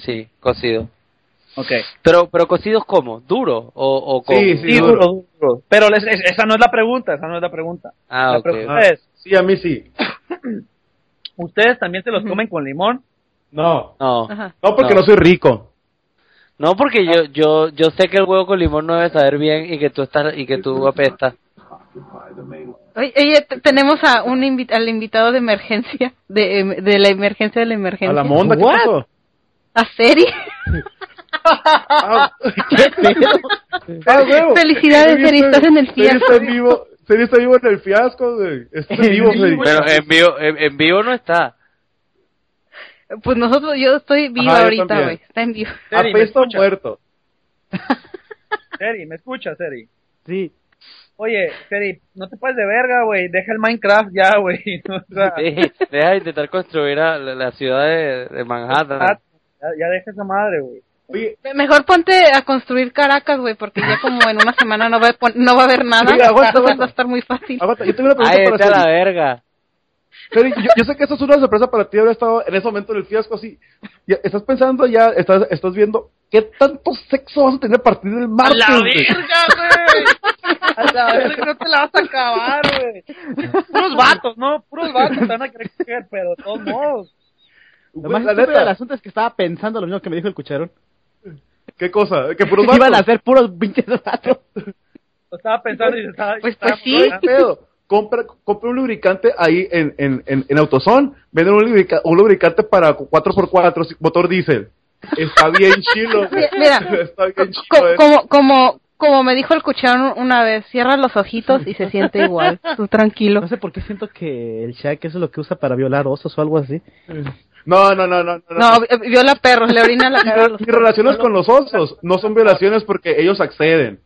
sí, cocidos. Ok. Pero, pero cocidos cómo? ¿Duro? ¿O, o cómo? Sí, sí. Sí, duros, duros. Pero les- es- esa no es la pregunta, esa no es la pregunta. Ah, la ok. pregunta Ah, es, sí, a mí sí. ¿ustedes también se los comen con limón? No. No, Ajá. No, porque No. no, soy rico. no porque yo, yo, yo sé que el huevo con limón no debe saber bien y que tú estás, y que tú apestas. Oye, oye, te- tenemos a un invi- al invitado de emergencia, de, em- de la emergencia de la emergencia. A la monda, ¿qué What? pasó? A Seri. Ah, ah. Felicidades, Seri Seri, está- estás en el Seri está fiasco. en vivo. Seri está vivo en el fiasco, güey. Está en vivo, Seri. Pero en vivo, en, en vivo no está. Pues nosotros, yo estoy viva Ajá, ahorita, güey. Está en vivo. Seri, ¿me Apesto muerto. Seri, ¿me escuchas, Seri? Sí. Oye, Seri, no te pases de verga, güey. Deja el Minecraft ya, güey. O sea, Sí, deja de intentar construir a la, la ciudad de, de Manhattan. ya, ya deja esa madre, güey. Oye, Mejor ponte a construir Caracas, güey, porque ya como en una semana no va a, pon- no va a haber nada. Sí, aguanta, aguanta. va a estar muy fácil. aguanta, yo tengo una Ay, pregunta vete a para la verga. Seri, yo, yo sé que esto es una sorpresa para ti haber estado en ese momento del fiasco así. Ya, estás pensando ya, estás, estás viendo qué tanto sexo vas a tener a partir del martes. ¡A la verga, güey! ¡A la verga, no te la vas a acabar, güey! Puros vatos, ¿no? Puros vatos te van a querer coger, pero de todos modos. Lo más la estúpido del asunto es que estaba pensando lo mismo que me dijo el cucharón. ¿Qué cosa? Que puros Iban a vatos. ser puros pinches vatos. Lo estaba pensando y estaba... Pues- estaba pues sí. Pedo. Compra, compra un lubricante ahí en, en, en, en AutoZone. Venden un, lubrica- un lubricante para 4x4 si- motor diésel. Está bien chilo. Mira, Está bien chilo. como, como, como me dijo el cucharón una vez, cierra los ojitos y se siente igual. Tú tranquilo. No sé por qué siento que el Shaq eso es lo que usa para violar osos o algo así. No, no, no, no. no, No, vi- viola perros, le orina la cara a los Mis relaciones con los osos no son violaciones porque ellos acceden.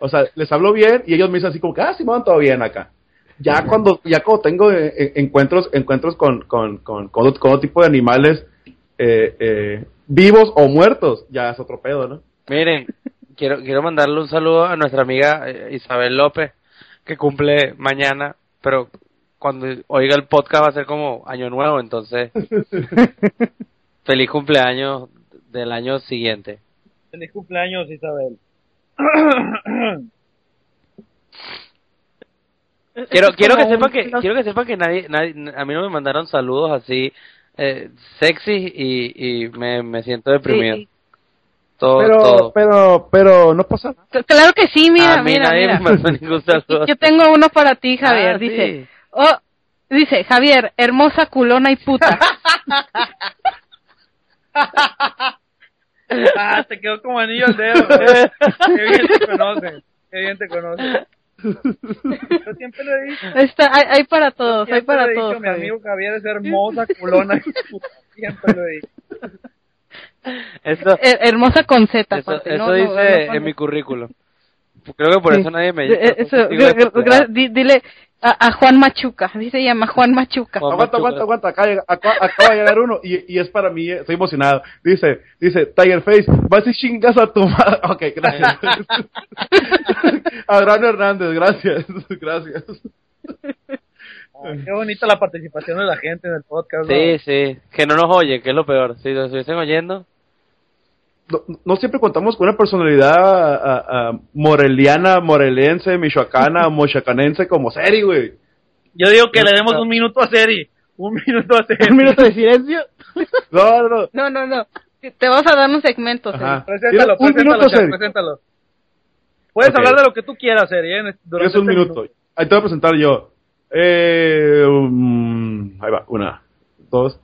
O sea, les hablo bien y ellos me dicen así como que, ah, van todo bien acá. Ya cuando, ya cuando tengo eh, eh, encuentros, encuentros con, con, con, con, otro, con otro tipo de animales eh, eh, vivos o muertos, ya es otro pedo, ¿no? Miren, quiero, quiero mandarle un saludo a nuestra amiga Isabel López, que cumple mañana, pero cuando oiga el podcast va a ser como año nuevo, entonces feliz cumpleaños del año siguiente. Feliz cumpleaños, Isabel. Quiero, quiero que sepan que, quiero que sepan que nadie, nadie, a mí no me mandaron saludos así eh, sexy y, y me, me siento deprimido. Sí. Todo, Pero, todo. pero, pero no pasa nada. Claro que sí, mira, a mí mira, nadie mira. me mandó ningún saludo. Yo tengo uno para ti, Javier. Ah, dice, sí. oh, dice, Javier, hermosa culona y puta. Ah, te quedó como anillo al dedo. güey. Qué bien te conoces. Qué bien te conoces. Yo siempre le he dicho. Está, hay, hay para todos, hay para le he dicho, todos. Mi Javier. amigo Javier es hermosa, culona. Siempre lo he dicho. Eso, Her- hermosa con Z. eso, aparte, eso no, dice no, no, en mi currículum. Creo que por Sí. eso nadie me Eh, eso, gra- di- dile a, a Juan Machuca, así se llama Juan Machuca. Juan Aguanta, Machuca. aguanta, aguanta. Acaba, de- acaba- acaba de llegar uno y, y es para mí. eh, Estoy emocionado. Dice, dice, Tiger Face, vas y chingas a tu madre. Ok, gracias. Adriano Hernández, gracias. Gracias. Qué bonita la participación de la gente en el podcast. ¿no? Sí, sí, que no nos oye, que es lo peor. Si nos estuviesen oyendo, No, no siempre contamos con una personalidad a- a- moreliana, morelense, michoacana, mochacanense como Seri, güey. Yo digo que le demos un minuto a Seri. Un minuto a Seri. Un minuto de silencio. No, no, no. No, no, no. Te vas a dar un segmento. Ajá. Preséntalo, un preséntalo, minuto, Seri. preséntalo. Puedes hablar de lo que tú quieras, Seri. ¿eh? Durante Tienes un este minuto. Ahí te voy a presentar yo. Eh, um, ahí va, una, dos,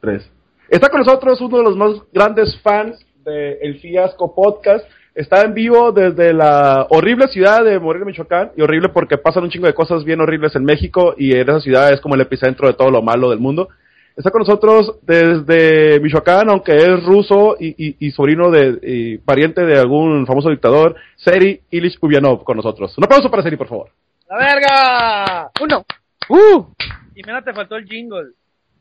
tres. Está con nosotros uno de los más grandes fans de El Fiasco Podcast. Está en vivo desde la horrible ciudad de Morelia, Michoacán. Y horrible porque pasan un chingo de cosas bien horribles en México. Y en esa ciudad es como el epicentro de todo lo malo del mundo. Está con nosotros desde Michoacán, aunque es ruso y, y, y sobrino de y pariente de algún famoso dictador, Seri Ilish Ubianov con nosotros. Un aplauso para Seri, por favor. ¡La verga! Uno. ¡Uh! Y menos te faltó el jingle.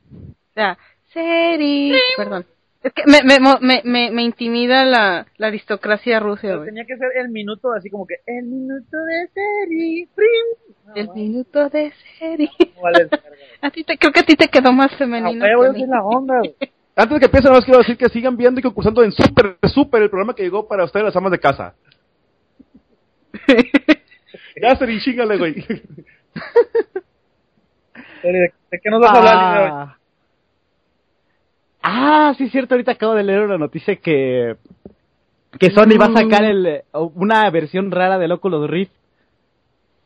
O sea, Seri. Perdón. Es que me, me, me, me, me intimida la, la aristocracia rusa, Pero güey. tenía que ser el minuto así como que el minuto de serie. ¡Prim! No, El minuto de Seri. no vale. A ti te, creo que a ti te quedó más Ah, femenino. a que a mí. la onda, güey. Antes de que empiecen, nada más quiero decir que sigan viendo y concursando en Super, Super, el programa que llegó para ustedes, las amas de casa. ya, Seri, chingale, güey. Serie, ¿De qué nos vas a hablar? Ah. Ah, sí, cierto. Ahorita acabo de leer una noticia que que Sony va a sacar el, eh, una versión rara del Oculus Rift.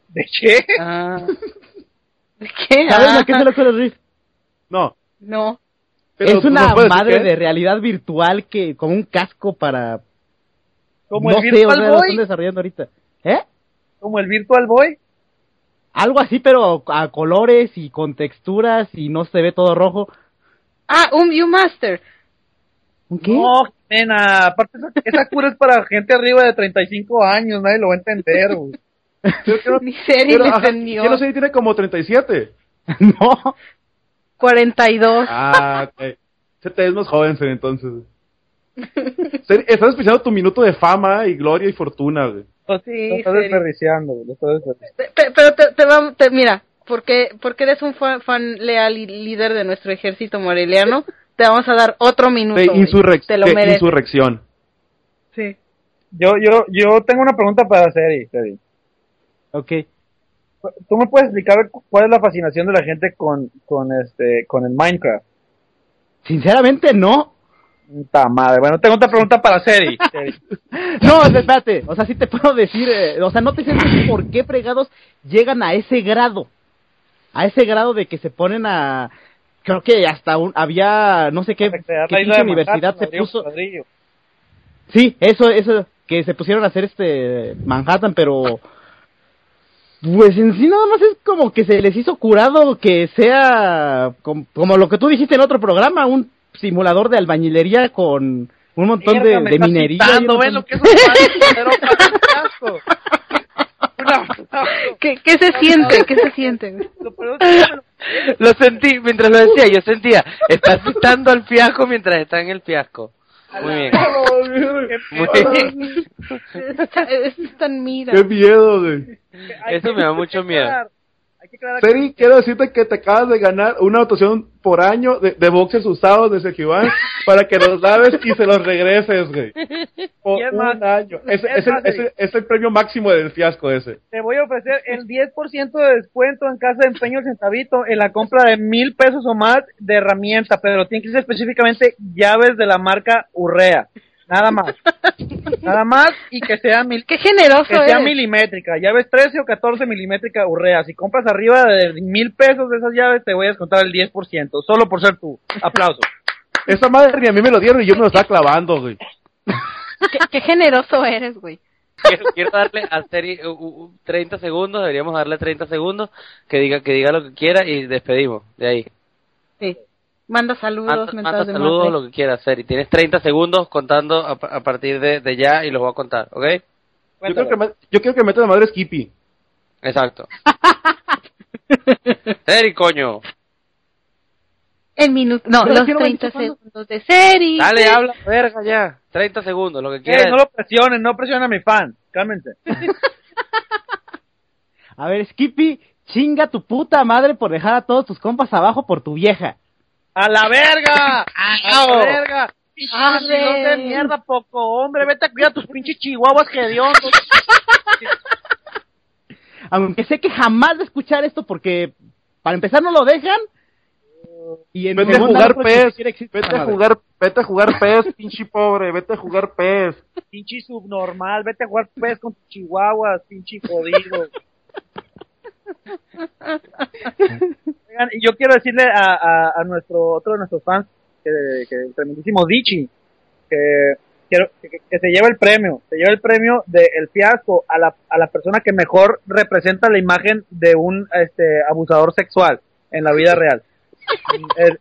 ¿De qué? Ah. ¿De qué? ¿Sabes Ah, lo que es el Oculus Rift? No. No. pero es una ¿nos puedes decir madre de realidad virtual que como un casco para Como no el sé, o Virtual sea, lo Boy. están desarrollando ahorita. ¿Eh? Como el Virtual Boy. Algo así, pero a colores y con texturas y no se ve todo rojo. Ah, un Viewmaster. ¿Un qué? No, nena, aparte esa, esa cura es para gente arriba de 35 años, nadie lo va a entender, güey. Pero que no- Ni Seri pero, entendió. ¿Qué no sé, tiene como 37. no. 42. Ah, ok. Se te ves más joven, Seri, entonces. Estás esperando tu minuto de fama y gloria y fortuna, güey. Sí, lo estás desperdiciando, güey, lo estás desperdiciando. Pe- pe- Pero te, te va- te- mira, porque, porque eres un fan, fan leal y líder de nuestro ejército moreliano, te vamos a dar otro minuto. De, insurrec- te lo de mereces. insurrección. Sí. Yo, yo, yo tengo una pregunta para Seri, Seri. Ok. ¿Tú me puedes explicar cu- cuál es la fascinación de la gente con, con este, con el Minecraft? Sinceramente no. Puta madre. Bueno, tengo otra pregunta para Seri. No, espérate. O sea, sí te puedo decir, eh, o sea, no te decir por qué fregados llegan a ese grado. A ese grado de que se ponen a creo que hasta un, había no sé qué, qué la universidad Manhattan, se puso. Sí, eso, eso, que se pusieron a hacer este Manhattan, pero pues en sí nada más es como que se les hizo curado que sea com- como, lo que tú dijiste en otro programa, un simulador de albañilería con un montón de, Mierda, minería. y citando, un ¿ven montón- lo que es un pero para asco. Un aplauso. ¿Qué, ¿Qué se siente? ¿Qué se siente? Lo sentí, mientras lo decía, yo sentía, está citando al fiasco mientras está en el fiasco. Muy bien. Muy bien. Es, tan mira. Qué miedo, güey. Eso me da mucho miedo. Seri, quiero decirte que te acabas de ganar una dotación por año de, de boxers usados de Sergio Iván para que los laves y se los regreses, güey. Por es un más, año. Es, el, el, es el premio máximo del fiasco ese. te voy a ofrecer el 10% de descuento en casa de empeño centavito en la compra de mil pesos o más de herramienta, pero tiene que ser específicamente llaves de la marca Urrea. Nada más. Nada más y que sea mil Qué generoso que sea eres. milimétrica, llaves 13 o 14 milimétrica urrea. Si compras arriba de mil pesos de esas llaves, te voy a descontar el 10%, solo por ser tú. Aplauso. Esa madre ni a mí me lo dieron y yo me lo estaba clavando, güey. Qué, qué generoso eres, güey. Quiero, quiero darle a Seri uh, uh, 30 segundos, deberíamos darle 30 segundos, que diga que diga lo que quiera y despedimos de ahí. Manda saludos, Manda, manda de saludos, madre. lo que quieras, Seri. Tienes 30 segundos contando a, a partir de, de ya y los voy a contar, ¿ok? Yo creo que, me- yo quiero que metan a madre Skippy. Exacto. Seri, coño. El minuto, no, Pero los quiero ver 30 cuándo- segundos de serie. Dale, habla, verga, ya. 30 segundos, lo que Eh, quieras. no lo presionen, no presionen a mi fan. Cálmense. A ver, Skippy, chinga tu puta madre por dejar a todos tus compas abajo por tu vieja. ¡A la verga! ¡A la verga! ¡Pinche Arre. vacilón de mierda, poco hombre! Vete a cuidar a tus pinches chihuahuas que hediondos. Aunque sé que jamás va a escuchar esto porque para empezar no lo dejan. Y en Vete a jugar PES. Vete a jugar, vete a jugar PES, pinche pobre. Vete a jugar PES. Pinche subnormal. Vete a jugar pez con tus chihuahuas, pinche jodido. Oigan, yo quiero decirle a, a, nuestro otro de nuestros fans, que, que el tremendísimo Dichi, que que, se lleve el premio, se lleva el premio del fiasco a la, a la persona que mejor representa la imagen de un este abusador sexual en la vida real.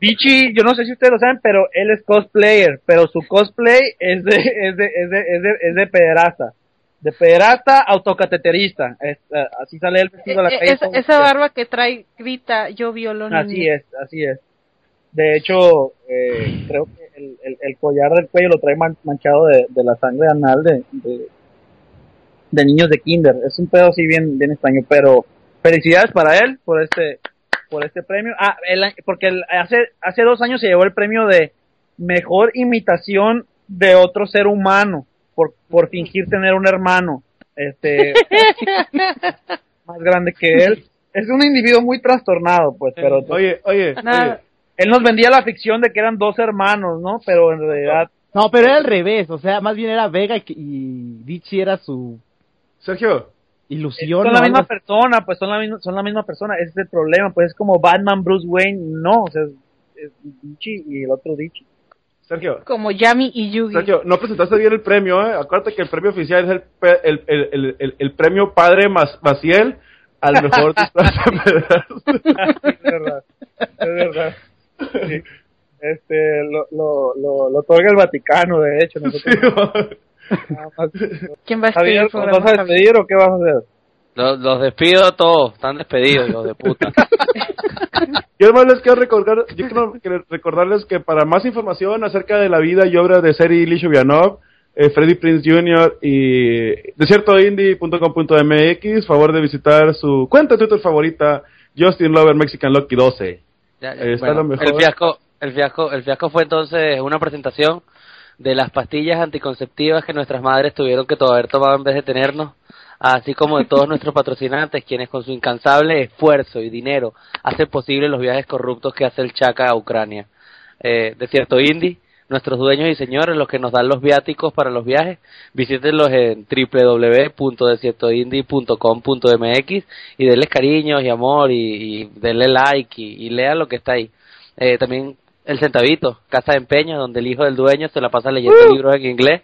Vichy, yo no sé si ustedes lo saben, pero él es cosplayer, pero su cosplay es de, es de, es de, es de, es de pederasta. De pederasta autocateterista. Es, eh, así sale el vestido a la Eh, calle. esa, esa barba que trae grita, yo violo Así niños". es, así es. De hecho, eh, creo que el, el, el collar del cuello lo trae man- manchado de, de la sangre anal de, de, de niños de kinder. Es un pedo así bien, bien extraño, pero felicidades para él por este, por este premio. Ah, el porque el- hace, hace dos años se llevó el premio de mejor imitación de otro ser humano por, por fingir tener un hermano. Este, más grande que él. Es un individuo muy trastornado, pues, pero Oye, oye, él nos vendía la ficción de que eran dos hermanos, ¿no? Pero en realidad, No, pero era al revés, o sea, más bien era Vega y, y Richie era su Sergio, ilusión. son la misma persona, pues son la misma, son la misma persona. Ese es el problema, pues es como Batman, Bruce Wayne, no, o sea, es, es Dichi y el otro Dichi. Sergio, Como Yami y Yugi. Sergio, no presentaste bien el premio, ¿eh? Acuérdate que el premio oficial es el, pe- el, el, el, el, premio Padre Mas- Maciel al mejor disfraz es verdad, es verdad. Sí. Este, lo, lo, lo, lo otorga el Vaticano, de hecho. Nosotros más- ¿Quién va a escribir vas a despedir o qué vas a hacer? Los, los despido a todos, están despedidos, los de puta. Yo además les quiero recordar, yo quiero recordarles que para más información acerca de la vida y obra de Seri Shubianov, eh, Freddy Prince Jr. y desiertoindie.com.mx, favor de visitar su cuenta de Twitter favorita, Justin Lover Mexican Lucky 12. Ya, ya, Ahí está bueno, lo mejor. El fiasco, el fiasco, el fiasco fue entonces una presentación de las pastillas anticonceptivas que nuestras madres tuvieron que haber tomado en vez de tenernos, así como de todos nuestros patrocinantes, quienes con su incansable esfuerzo y dinero hacen posible los viajes corruptos que hace el Chaca a Ucrania. Eh, Desierto Indie, nuestros dueños y señores, los que nos dan los viáticos para los viajes, visítenlos en www.desiertoindie.com.mx y denles cariños y amor y, y denle like y, y lean lo que está ahí. Eh, también el Centavito, Casa de Empeño, donde el hijo del dueño se la pasa leyendo libros en inglés.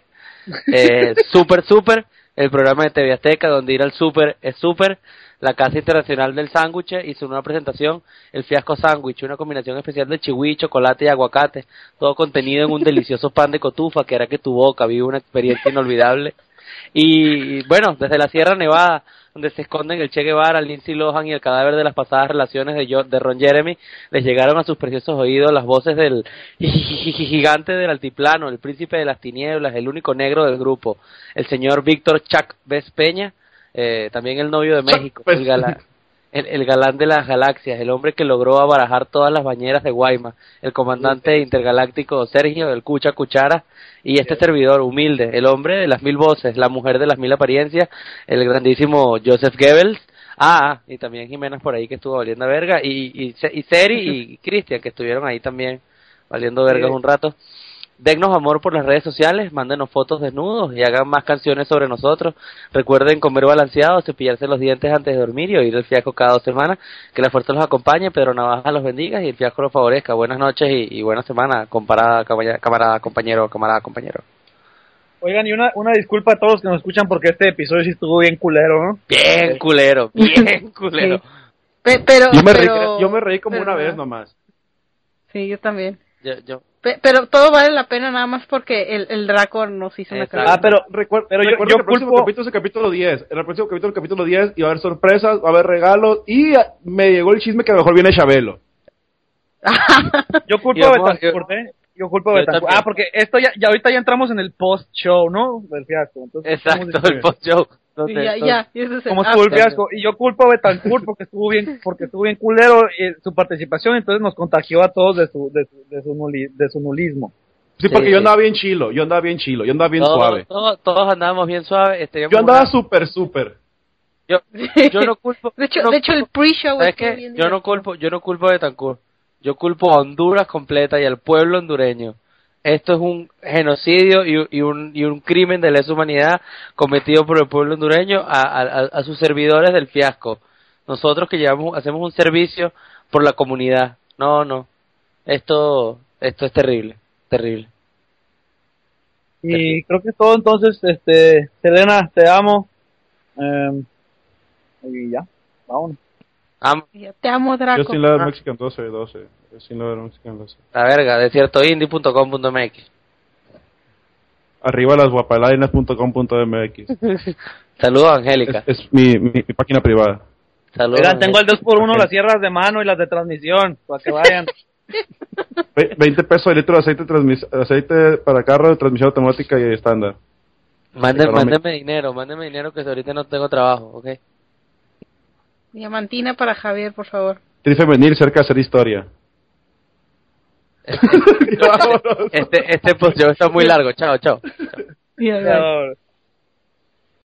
Eh, super Super, el programa de TV donde ir al super es super. La Casa Internacional del Sándwich hizo una presentación, el Fiasco Sándwich, una combinación especial de chihui, chocolate y aguacate, todo contenido en un delicioso pan de cotufa que hará que tu boca viva una experiencia inolvidable. Y bueno, desde la Sierra Nevada, donde se esconden el Che Guevara, Lindsay Lohan y el cadáver de las pasadas relaciones de, Jo- de Ron Jeremy, les llegaron a sus preciosos oídos las voces del gigante del altiplano, el príncipe de las tinieblas, el único negro del grupo, el señor Víctor Chuck Vez Peña, eh, también el novio de México, el galán, el, el galán de las galaxias, el hombre que logró abarajar todas las bañeras de Guaymas, el comandante intergaláctico Sergio, el Cucha Cuchara, y este servidor humilde, el hombre de las mil voces, la mujer de las mil apariencias, el grandísimo Joseph Goebbels, ah, y también Jiménez por ahí que estuvo valiendo verga, y, y, y Seri y Cristian que estuvieron ahí también valiendo vergas un rato. Dennos amor por las redes sociales, mándenos fotos desnudos y hagan más canciones sobre nosotros. Recuerden comer balanceado, cepillarse los dientes antes de dormir y oír el fiasco cada dos semanas. Que la fuerza los acompañe, Pedro Navaja los bendiga y el fiasco los favorezca. Buenas noches y, y buena semana, comparada, camarada, camarada, compañero, camarada, compañero. Oigan, y una, una disculpa a todos los que nos escuchan porque este episodio sí estuvo bien culero, ¿no? Bien culero, bien culero. Pe- pero, Yo me, reí, yo me reí como pero una vez nomás. Sí, yo también. Yo, yo, pero todo vale la pena nada más porque el, el Draco nos hizo una. Ah, pero, Recuer- pero yo, recuerda yo que el próximo culpo, capítulo es el capítulo 10. En el próximo capítulo, el capítulo 10, y va a haber sorpresas, va a haber regalos, y me llegó el chisme que a lo mejor viene Chabelo. yo culpo a Betancourt, ¿eh? Yo culpo a Betancourt. Ah, porque esto ya, ya ahorita ya entramos en el post-show, ¿no? Del fiasco. Entonces, exacto, el post-show. Sí, ya, ya, y ese es el ¿Cómo estuvo el fiasco? Y yo culpo a Betancourt porque estuvo bien, porque estuvo bien culero eh, su participación, entonces nos contagió a todos de su, de su, de su, nuli- de su nulismo. Sí, porque Sí, yo andaba bien chilo, yo andaba bien chilo, yo andaba bien todos, suave. Todos, todos andábamos bien suaves. este, Yo andaba una- súper, súper. yo, yo no culpo. De hecho, no de hecho el pre-show ¿Sabes estuvo qué? bien Yo no culpo, yo no culpo a Betancourt. Yo culpo a Honduras completa y al pueblo hondureño. Esto es un genocidio y, y un, y un crimen de lesa humanidad cometido por el pueblo hondureño a, a- a sus servidores del fiasco. Nosotros que llevamos, hacemos un servicio por la comunidad. No, no. Esto, esto es terrible, terrible. Y creo que es todo entonces, este, Selena, te amo. Eh, y ya, vámonos. Am- Te amo, Draco. Yo sin la Mexican 12, 12. Yo sin la Mexican 12. la verga, desiertoindie.com.mx. Arriba las guapalainas.com.mx. Saludos, Angélica. Es, es mi, mi, mi página privada. Saludos. Oigan, tengo el Angélica. 2x1, las sierras de mano y las de transmisión, para que vayan. Ve- 20 pesos el litro de aceite, transmis- aceite para carro de transmisión automática y estándar. Económico. mándeme dinero, mándeme dinero que ahorita no tengo trabajo, ¿ok? Diamantina para Javier, por favor. Tri femenil cerca de hacer historia. Este, este post está muy largo. Chao, chao. Chao.